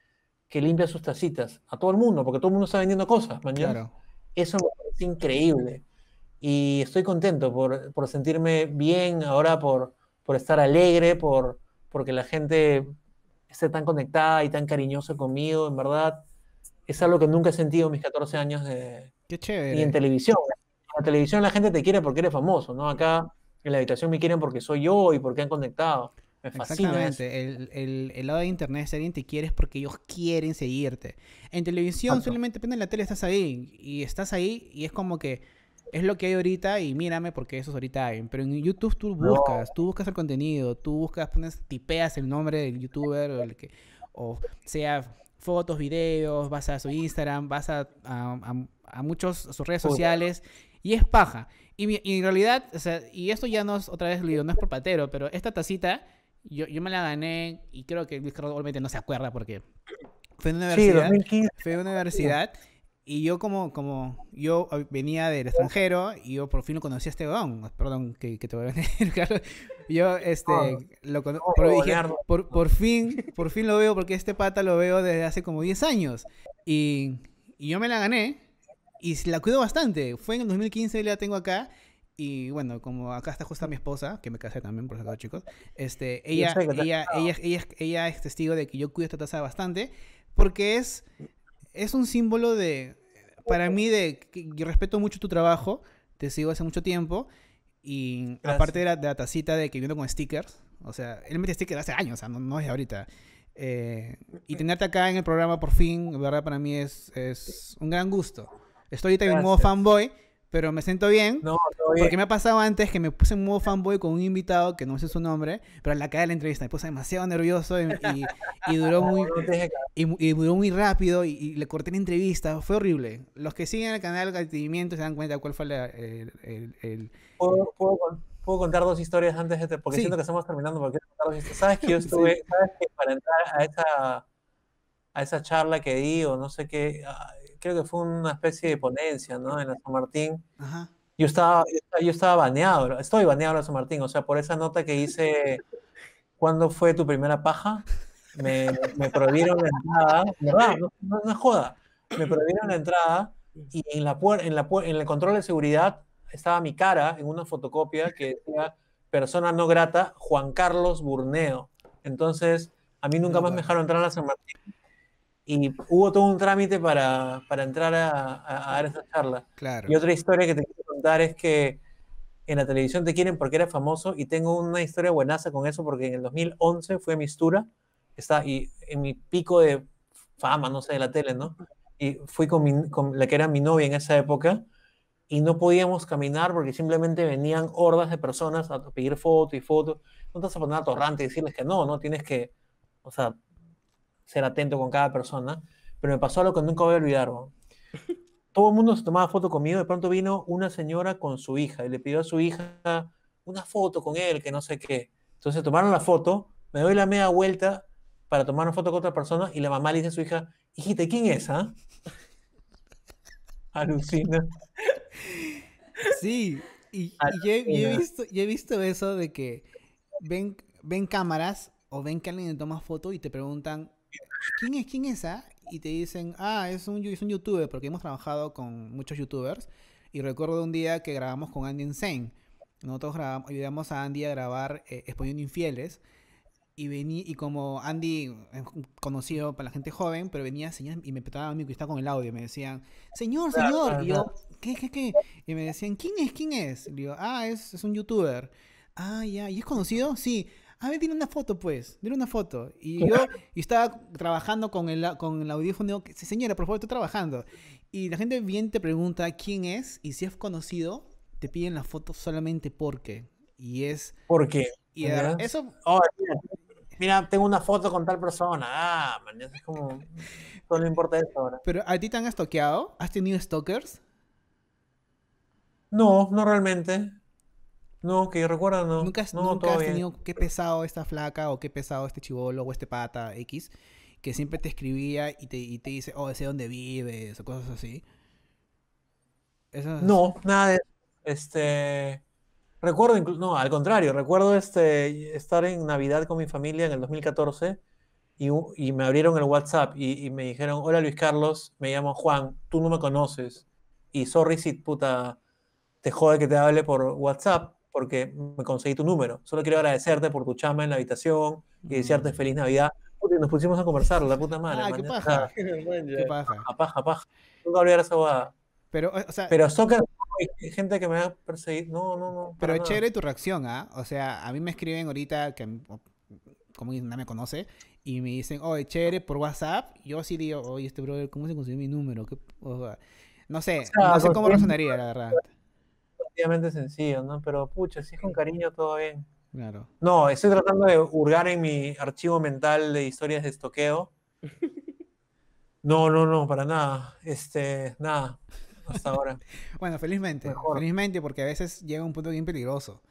que limpia sus tacitas? A todo el mundo, porque todo el mundo está vendiendo cosas, mañana. Claro. Eso me parece increíble. Y estoy contento por, por sentirme bien ahora, por, por estar alegre, por, porque la gente esté tan conectada y tan cariñosa conmigo, en verdad. Es algo que nunca he sentido en mis 14 años de, Qué y en chévere. televisión. En la televisión la gente te quiere porque eres famoso, ¿no? Acá en la habitación me quieren porque soy yo y porque han conectado. Me fascina. Exactamente. El, el- el lado de internet, si alguien te quiere es porque ellos quieren seguirte. En televisión, Exacto. solamente depende de la tele, estás ahí. Y estás ahí y es como que es lo que hay ahorita y mírame porque eso es ahorita hay. Pero en YouTube tú No. buscas, tú buscas el contenido, tú buscas, pones, tipeas el nombre del youtuber o, el que, o sea fotos, videos, vas a su Instagram, vas a, a, a- a muchos sus redes sociales y es paja. Y, y en realidad, o sea, y esto ya no es, otra vez lo digo, no es por patero, pero esta tacita yo, yo me la gané y creo que Luis Carlos obviamente no se acuerda porque fue en una Sí, universidad. 2015. Fue a una universidad y yo como, como yo venía del extranjero y yo por fin lo conocí a este weón. Perdón que, que te voy a venir, Carlos. Yo este No, lo cono- no, pero dije, por, por fin, por fin lo veo porque este pata lo veo desde hace como 10 años. Y, y yo me la gané y la cuido bastante. Fue en el 2015 y la tengo acá. Y bueno, como acá está justo mi esposa, que me casé también, por acaso, chicos. Este, ella, ella, ella, ella, ella es testigo de que yo cuido esta taza bastante. Porque es, es un símbolo de, para mí, de que yo respeto mucho tu trabajo. Te sigo hace mucho tiempo. Y Gracias. aparte de la, de la tacita de que viene con stickers. O sea, él mete stickers hace años, o sea, no, no es ahorita. Eh, y tenerte acá en el programa por fin, de verdad, para mí es, es un gran gusto. Estoy ahorita en modo fanboy, pero me siento bien. No, todo bien. Porque me ha pasado antes que me puse en modo fanboy con un invitado que no sé su nombre, pero en la cara de la entrevista me puse demasiado nervioso y, y- y duró muy y, duró muy rápido y, le corté la entrevista. Fue horrible. Los que siguen el canal de se dan cuenta cuál fue la- el, el- el- ¿Puedo, puedo, con- puedo contar dos historias antes de... Porque Sí. siento que estamos terminando. Porque quiero contar dos historias. ¿Sabes que yo estuve... ¿Sabes que para entrar a esa, a esa charla que di o no sé qué... ah, Creo que fue una especie de ponencia, ¿no? En la San Martín. Ajá. Yo estaba, yo estaba- baneado, estoy baneado en la San Martín, o sea, por esa nota que hice, ¿cuándo fue tu primera paja? Me, me prohibieron la entrada, ¿verdad? No, no, no joda, me prohibieron la entrada y en, la puer- en, la puer- en el control de seguridad estaba mi cara en una fotocopia que decía persona no grata, Juan Carlos Burneo. Entonces, a mí nunca más me dejaron entrar a la San Martín y hubo todo un trámite para, para entrar a, a- a dar esa charla. Claro. Y otra historia que te quiero contar es que en la televisión te quieren porque eres famoso y tengo una historia buenaza con eso porque en el 2011 fue a Mistura, está y en mi pico de fama, no sé, de la tele, ¿no? Y fui con, mi- con la que era mi novia en esa época y no podíamos caminar porque simplemente venían hordas de personas a pedir foto y foto. No te vas a poner atorrante y decirles que no, no tienes que, o sea, ser atento con cada persona. Pero me pasó algo que nunca voy a olvidar. ¿no? todo el mundo se tomaba foto conmigo, de pronto vino una señora con su hija y le pidió a su hija una foto con él, que no sé qué. Entonces tomaron la foto, me doy la media vuelta para tomar una foto con otra persona y la mamá le dice a su hija, hijita, ¿quién es? ah?". Alucina. Sí, y, y yo, he- visto, he visto eso de que ven, ven cámaras o ven que alguien le toma foto y te preguntan, ¿quién es? ¿Quién es esa? Y te dicen, ah, es un, es un youtuber, porque hemos trabajado con muchos youtubers. Y recuerdo un día que grabamos con Andy Insane. Nosotros grabamos, ayudamos a Andy a grabar eh, Exponiendo Infieles. Y vení, y como Andy es conocido para la gente joven, pero venía señor y me petaban a mí que estaba con el audio. Me decían, señor, señor. y yo, ¿qué, qué, qué? Y me decían, ¿quién es? ¿Quién es? Y digo, ah, es, es un youtuber. Ah, ya. ¿Y es conocido? Sí. A ver, dile una foto, pues. Dile una foto. Y yo y estaba trabajando con el, con el audífono. que, "Sí, Señora, por favor, estoy trabajando. Y la gente bien te pregunta quién es. Y si es conocido, te piden la foto solamente porque. Y es. ¿Por qué? Y eso. Oh, mira, mira, tengo una foto con tal persona. Ah, man, es como... No le importa eso ahora. Pero a ti te han estoqueado. ¿Has tenido stalkers? No, no realmente. No, que yo recuerdo, no. Nunca, has- no, nunca has bien. tenido qué pesado esta flaca o qué pesado este chivolo o este pata X que siempre te escribía y te, y te dice, oh, sé dónde vives o cosas así. No, nada de este recuerdo inclu- no, al contrario, recuerdo este estar en Navidad con mi familia en el 2014 y, y me abrieron el WhatsApp y, y me dijeron, "Hola Luis Carlos, me llamo Juan, tú no me conoces y sorry si puta te jode que te hable por WhatsApp porque me conseguí tu número. Solo quiero agradecerte por tu chama en la habitación y desearte Mm. feliz Navidad." Puta, y nos pusimos a conversar, la puta madre. Ah, qué. O paja. Qué paja. paja, paja, paja. Nunca olvidar esa boda. Pero, o sea, Pero soccer, hay gente que me ha perseguido. No, no, no. Pero nada. chévere tu reacción, ¿ah? O sea, a mí me escriben ahorita que o- como que nadie me conoce y me dicen, oye, chévere por WhatsApp. Yo sí digo, oye, este brother, ¿cómo se consiguió mi número? ¿Qué- o sea, no sé, sea, no sé cómo razonaría, la verdad. Relativamente sencillo, ¿no? Pero pucha, si es con cariño, todo bien. Claro. No, estoy tratando de hurgar en mi archivo mental de historias de estoqueo. No, no, no, para nada. Este, nada, hasta ahora. Bueno, felizmente, Mejor. felizmente, porque a veces llega un punto bien peligroso.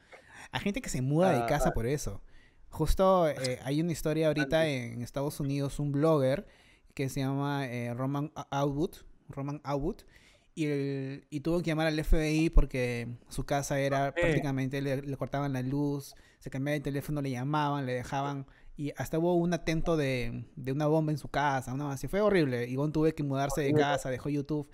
Hay gente que se muda de casa por eso. Justo eh, hay una historia ahorita en Estados Unidos, un blogger que se llama eh, Roman Atwood, Roman Atwood, y, el- y tuvo que llamar al FBI porque su casa era Sí. prácticamente, le, le cortaban la luz, se cambiaba el teléfono, le llamaban, le dejaban, y hasta hubo un atento de, de una bomba en su casa, una así, fue horrible. Y Gon tuve que mudarse de casa, dejó YouTube.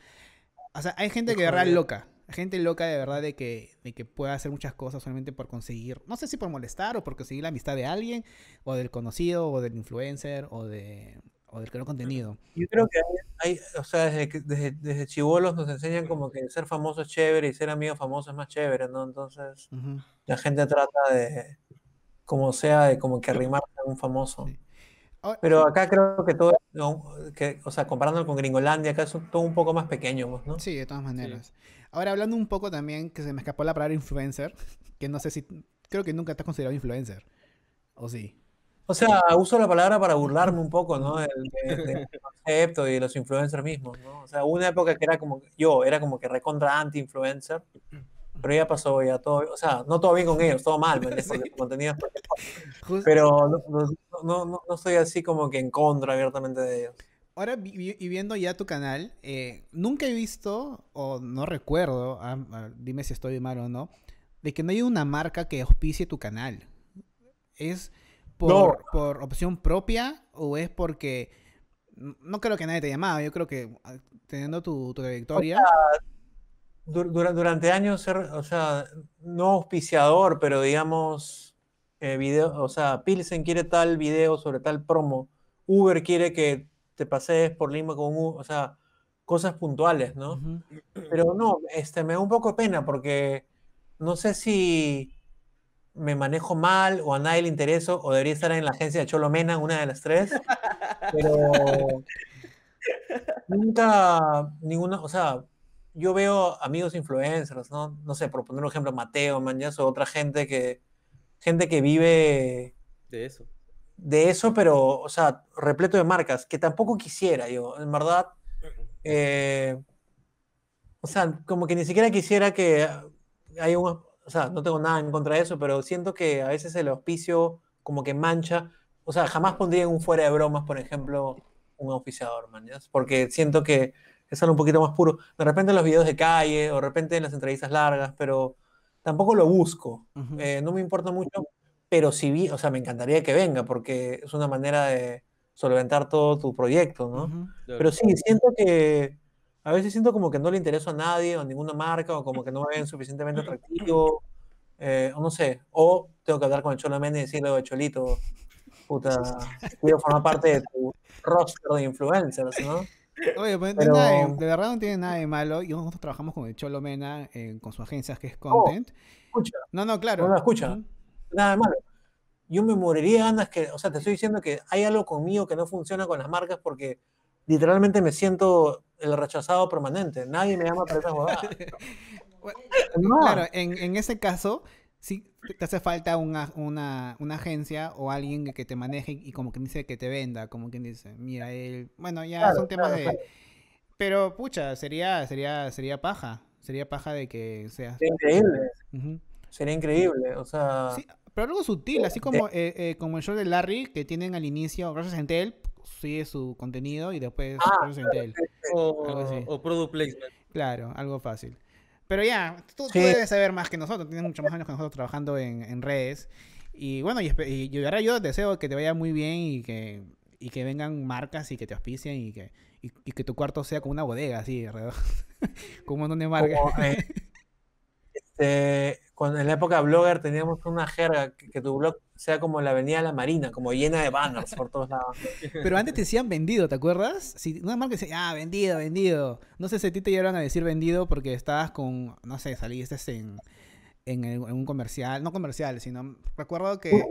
O sea, hay gente que de verdad loca. Gente loca de verdad de que, de que puede hacer muchas cosas solamente por conseguir, no sé si por molestar o por conseguir la amistad de alguien, o del conocido, o del influencer, o de o del creador de contenido. Yo creo que hay, hay- o sea, desde, desde, desde chivolos nos enseñan como que ser famoso es chévere y ser amigo famoso es más chévere, ¿no? Entonces, la gente trata de, como sea, de como que arrimarse a un famoso. Sí. Pero acá creo que todo, que, o sea, comparándolo con Gringolandia, acá es todo un poco más pequeño, pues, ¿no? Sí, de todas maneras. Ahora hablando un poco también, que se me escapó la palabra influencer, que no sé si, creo que nunca te has considerado influencer, o sí. O sea, uso la palabra para burlarme un poco, ¿no? Del, de- del concepto y de los influencers mismos, ¿no? O sea, una época que era como, yo era como que recontra anti-influencer, pero ya pasó, ya todo, o sea, no todo bien con ellos, todo mal, ¿me entiendes? Porque su contenido es Jus- pero no, no, no, no, estoy así como que en contra abiertamente de ellos. Ahora, y viendo ya tu canal, eh, nunca he visto, o no recuerdo, ah, ah, dime si estoy mal o no, de que no hay una marca que auspicie tu canal. ¿Es por, No. por opción propia o es porque... No creo que nadie te llamaba, yo creo que ah, teniendo tu, tu trayectoria... Dur- dura- durante años, ser, o sea, no auspiciador, pero digamos, eh, video, o sea, Pilsen quiere tal video sobre tal promo, Uber quiere que te pasees por Lima con un, o sea, cosas puntuales, ¿no? Pero no, este, me da un poco de pena porque no sé si me manejo mal o a nadie le intereso o debería estar en la agencia de Cholo Mena, una de las tres. Pero nunca, ninguna, o sea, yo veo amigos influencers, ¿no? No sé, por poner un ejemplo, Mateo, Mañas o otra gente que, gente que vive De eso. de eso, pero, o sea, repleto de marcas, que tampoco quisiera yo, en verdad. eh, o sea, como que ni siquiera quisiera que haya un, o sea, no tengo nada en contra de eso, pero siento que a veces el auspicio como que mancha, o sea, jamás pondría en un fuera de bromas, por ejemplo, un auspiciador, man, ¿ya? porque siento que es algo un poquito más puro. De repente en los videos de calle, o de repente en las entrevistas largas, pero tampoco lo busco. Ujú. Eh, no me importa mucho, pero si vi, o sea, me encantaría que venga, porque es una manera de solventar todo tu proyecto, ¿no? Ujú. Claro. Pero sí, siento que a veces siento como que no le intereso a nadie o a ninguna marca, o como que no me ven suficientemente atractivo, eh, o no sé, o tengo que hablar con el Cholo Méndez y decirle, "Oye, Cholito, puta, quiero formar parte de tu roster de influencers, ¿no? Oye, pues, Pero- nada de- verdad no tiene nada de malo. Y nosotros trabajamos con el Cholo Mena, eh, con su agencia que es Content. Escucha, No, no, claro. No, escucha. Nada de malo. Yo me moriría ganas que, o sea, te estoy diciendo que hay algo conmigo que no funciona con las marcas porque literalmente me siento el rechazado permanente. Nadie me llama para. Bueno, No, Claro, en, en ese caso, sí te hace falta una, una, una agencia o alguien que te maneje y como quien dice que te venda, como quien dice, mira, él, bueno, ya Claro, son temas claro, de... claro. Pero, pucha, sería, sería, sería paja, sería paja de que seas... Sería increíble. Sería increíble, o sea... Sí, pero algo sutil, así como, eh, eh, como el show de Larry, que tienen al inicio, gracias a Entel, sigue su contenido y después Ah, Entel. O, Algo así. o product placement. Claro, algo fácil. Pero ya, tú, tú Sí. debes saber más que nosotros, tienes muchos más años que nosotros trabajando en, en redes. Y bueno, y, y yo, ahora yo deseo que te vaya muy bien y que, y que vengan marcas y que te auspicien y que, y, y que tu cuarto sea como una bodega, así, alrededor. con un montón de marcas. Como, eh, este, cuando en la época blogger teníamos una jerga que, que tu blog sea como la Avenida de la Marina, como llena de banners por todos lados. Pero antes te decían vendido, ¿te acuerdas? Si una marca decía, ah, vendido, vendido. No sé si a ti te llegaron a decir vendido porque estabas con, no sé, saliste en, en, el- en un comercial, no comercial, sino recuerdo que...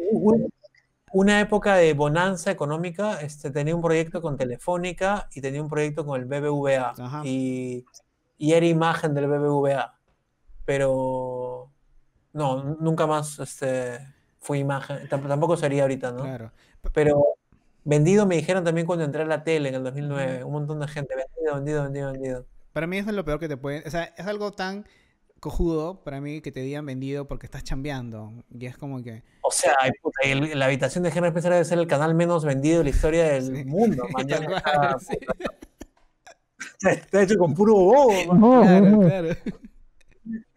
Una época de bonanza económica, este, tenía un proyecto con Telefónica y tenía un proyecto con el BBVA. Ajá. Y, y era imagen del BBVA. Pero no, nunca más este, fue imagen. Tamp- Tampoco sería ahorita, ¿no? Claro. Pero vendido me dijeron también cuando entré a la tele en el 2009. Un montón de gente, vendido, vendido, vendido, vendido. Para mí eso es lo peor que te pueden... O sea, es algo tan cojudo para mí que te digan vendido porque estás chambeando. Y es como que... O sea, puta, el- la habitación de Henry Spencer debe ser el canal menos vendido de la historia del Sí. mundo. está- sí. está, está hecho con puro bobo. man. Claro, claro.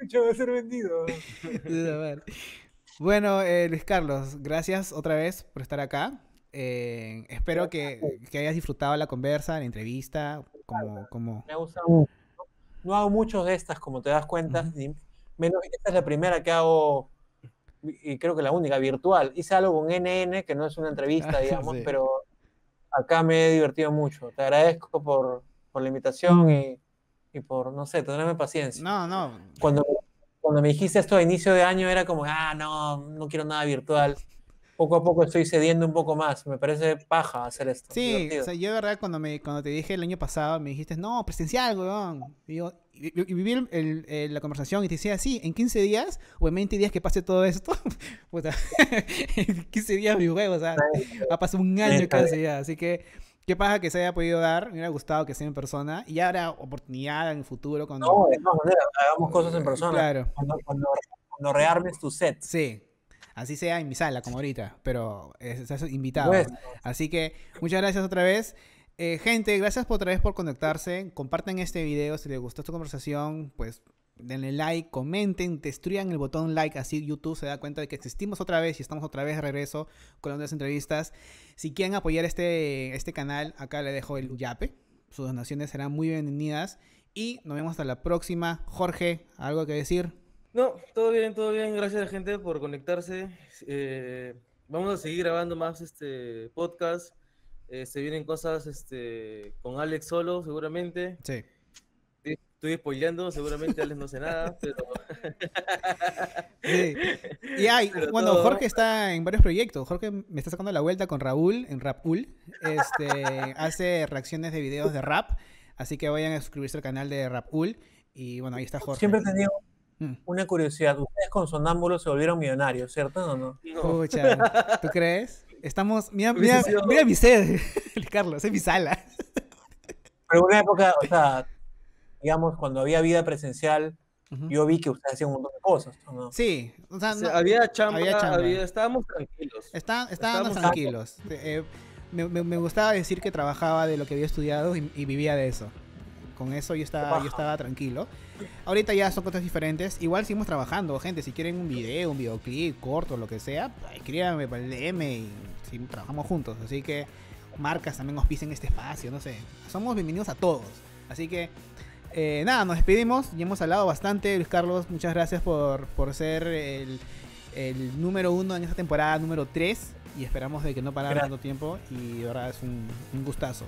Hecho de ser vendido. A. Bueno, eh, Luis Carlos, gracias otra vez por estar acá. Eh, espero que, que hayas disfrutado la conversa, la entrevista, como, como... Me ha gustado mucho. No hago muchos de estas, como te das cuenta. Ujú. ni- menos, esta es la primera que hago, y creo que la única, virtual. Hice algo con NN, que no es una entrevista, digamos, sí. pero acá me he divertido mucho. Te agradezco por, por la invitación y, y por, no sé, tenerme paciencia. No, no, Cuando, cuando me dijiste esto a inicio de año era como, ah, no, no quiero nada virtual. Poco a poco estoy cediendo un poco más. Me parece paja hacer esto. Sí, o sea, yo de verdad cuando me cuando te dije el año pasado me dijiste, no, presencial, weón. Y yo y, y- viví el- el- el- la conversación y te decía, sí, en 15 días o en 20 días que pase todo esto, puta, en 15 días mi juego, o sea, ha pasado un año casi ya. Así que, qué pasa que se haya podido dar, me hubiera gustado que sea en persona y ya habrá oportunidad en el futuro cuando... No, de todas maneras, hagamos cosas en persona. Claro. Cuando, cuando, cuando rearmes tu set. Sí, así sea en mi sala, como ahorita, pero eh, estás invitado. Pues, Así que muchas gracias otra vez. Eh, gente, gracias por otra vez por conectarse. Compartan este video si les gustó esta conversación, pues denle like, comenten, destruyan el botón like, así YouTube se da cuenta de que existimos otra vez y estamos otra vez de regreso con las nuevas entrevistas. Si quieren apoyar este, este canal, acá le dejo el yape. Sus donaciones serán muy bienvenidas. Y nos vemos hasta la próxima. Jorge, ¿algo que decir? No, todo bien, todo bien. Gracias a la gente por conectarse. Eh, vamos a seguir grabando más este podcast. Eh, se vienen cosas este, con Alex solo, seguramente. Sí. Estoy spoileando, seguramente Alex no sé nada, pero Sí. Y hay, Pero bueno, todo- Jorge está en varios proyectos. Jorge me está sacando la vuelta con Raúl en Rapul. Este, hace reacciones de videos de rap. Así que vayan a suscribirse al canal de Rapul. Y bueno, ahí está Jorge. siempre he tenido Mm. una curiosidad. Ustedes con sonámbulos se volvieron millonarios, ¿cierto o no? no. Pucha, ¿tú crees? Estamos. Mira, mira, mira mi sed, Carlos, es mi sala. Pero en una época, o sea, digamos, cuando había vida presencial, Ujú. yo vi que ustedes hacían un montón de cosas. Sí, o sea, O sea, no- había chamba, había chamba. había- estábamos tranquilos. Está- estábamos Estábamos tranquilos. Eh, me, me- me gustaba decir que trabajaba de lo que había estudiado y, y vivía de eso. Con eso yo estaba, yo estaba tranquilo. Ahorita ya son cosas diferentes. Igual seguimos trabajando, gente. Si quieren un video, un videoclip corto, lo que sea, pues, escríbanme para el DM y si trabajamos juntos. Así que marcas también nos pisen este espacio, no sé. Somos bienvenidos a todos. Así que eh, nada, nos despedimos. Ya hemos hablado bastante. Luis Carlos, muchas gracias por, por ser el, el número uno en esta temporada, número 3. Y esperamos de que no parara tanto tiempo. Y de verdad es un, un gustazo.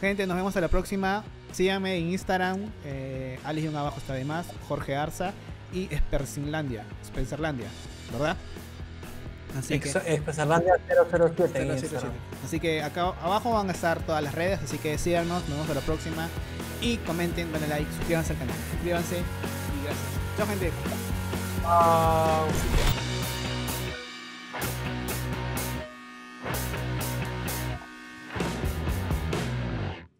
Gente, nos vemos a la próxima. Síganme en Instagram. Eh, Alice un abajo está de más. Jorge Arza. Y Spencerlandia. Spencerlandia. ¿Verdad? Así que. Ex- Expresalandia 007 en 007. Instagram. Así que acá abajo van a estar todas las redes, así que síganos, nos vemos a la próxima y comenten, denle like, suscríbanse al canal. Suscríbanse y gracias. Chao, gente. Chao.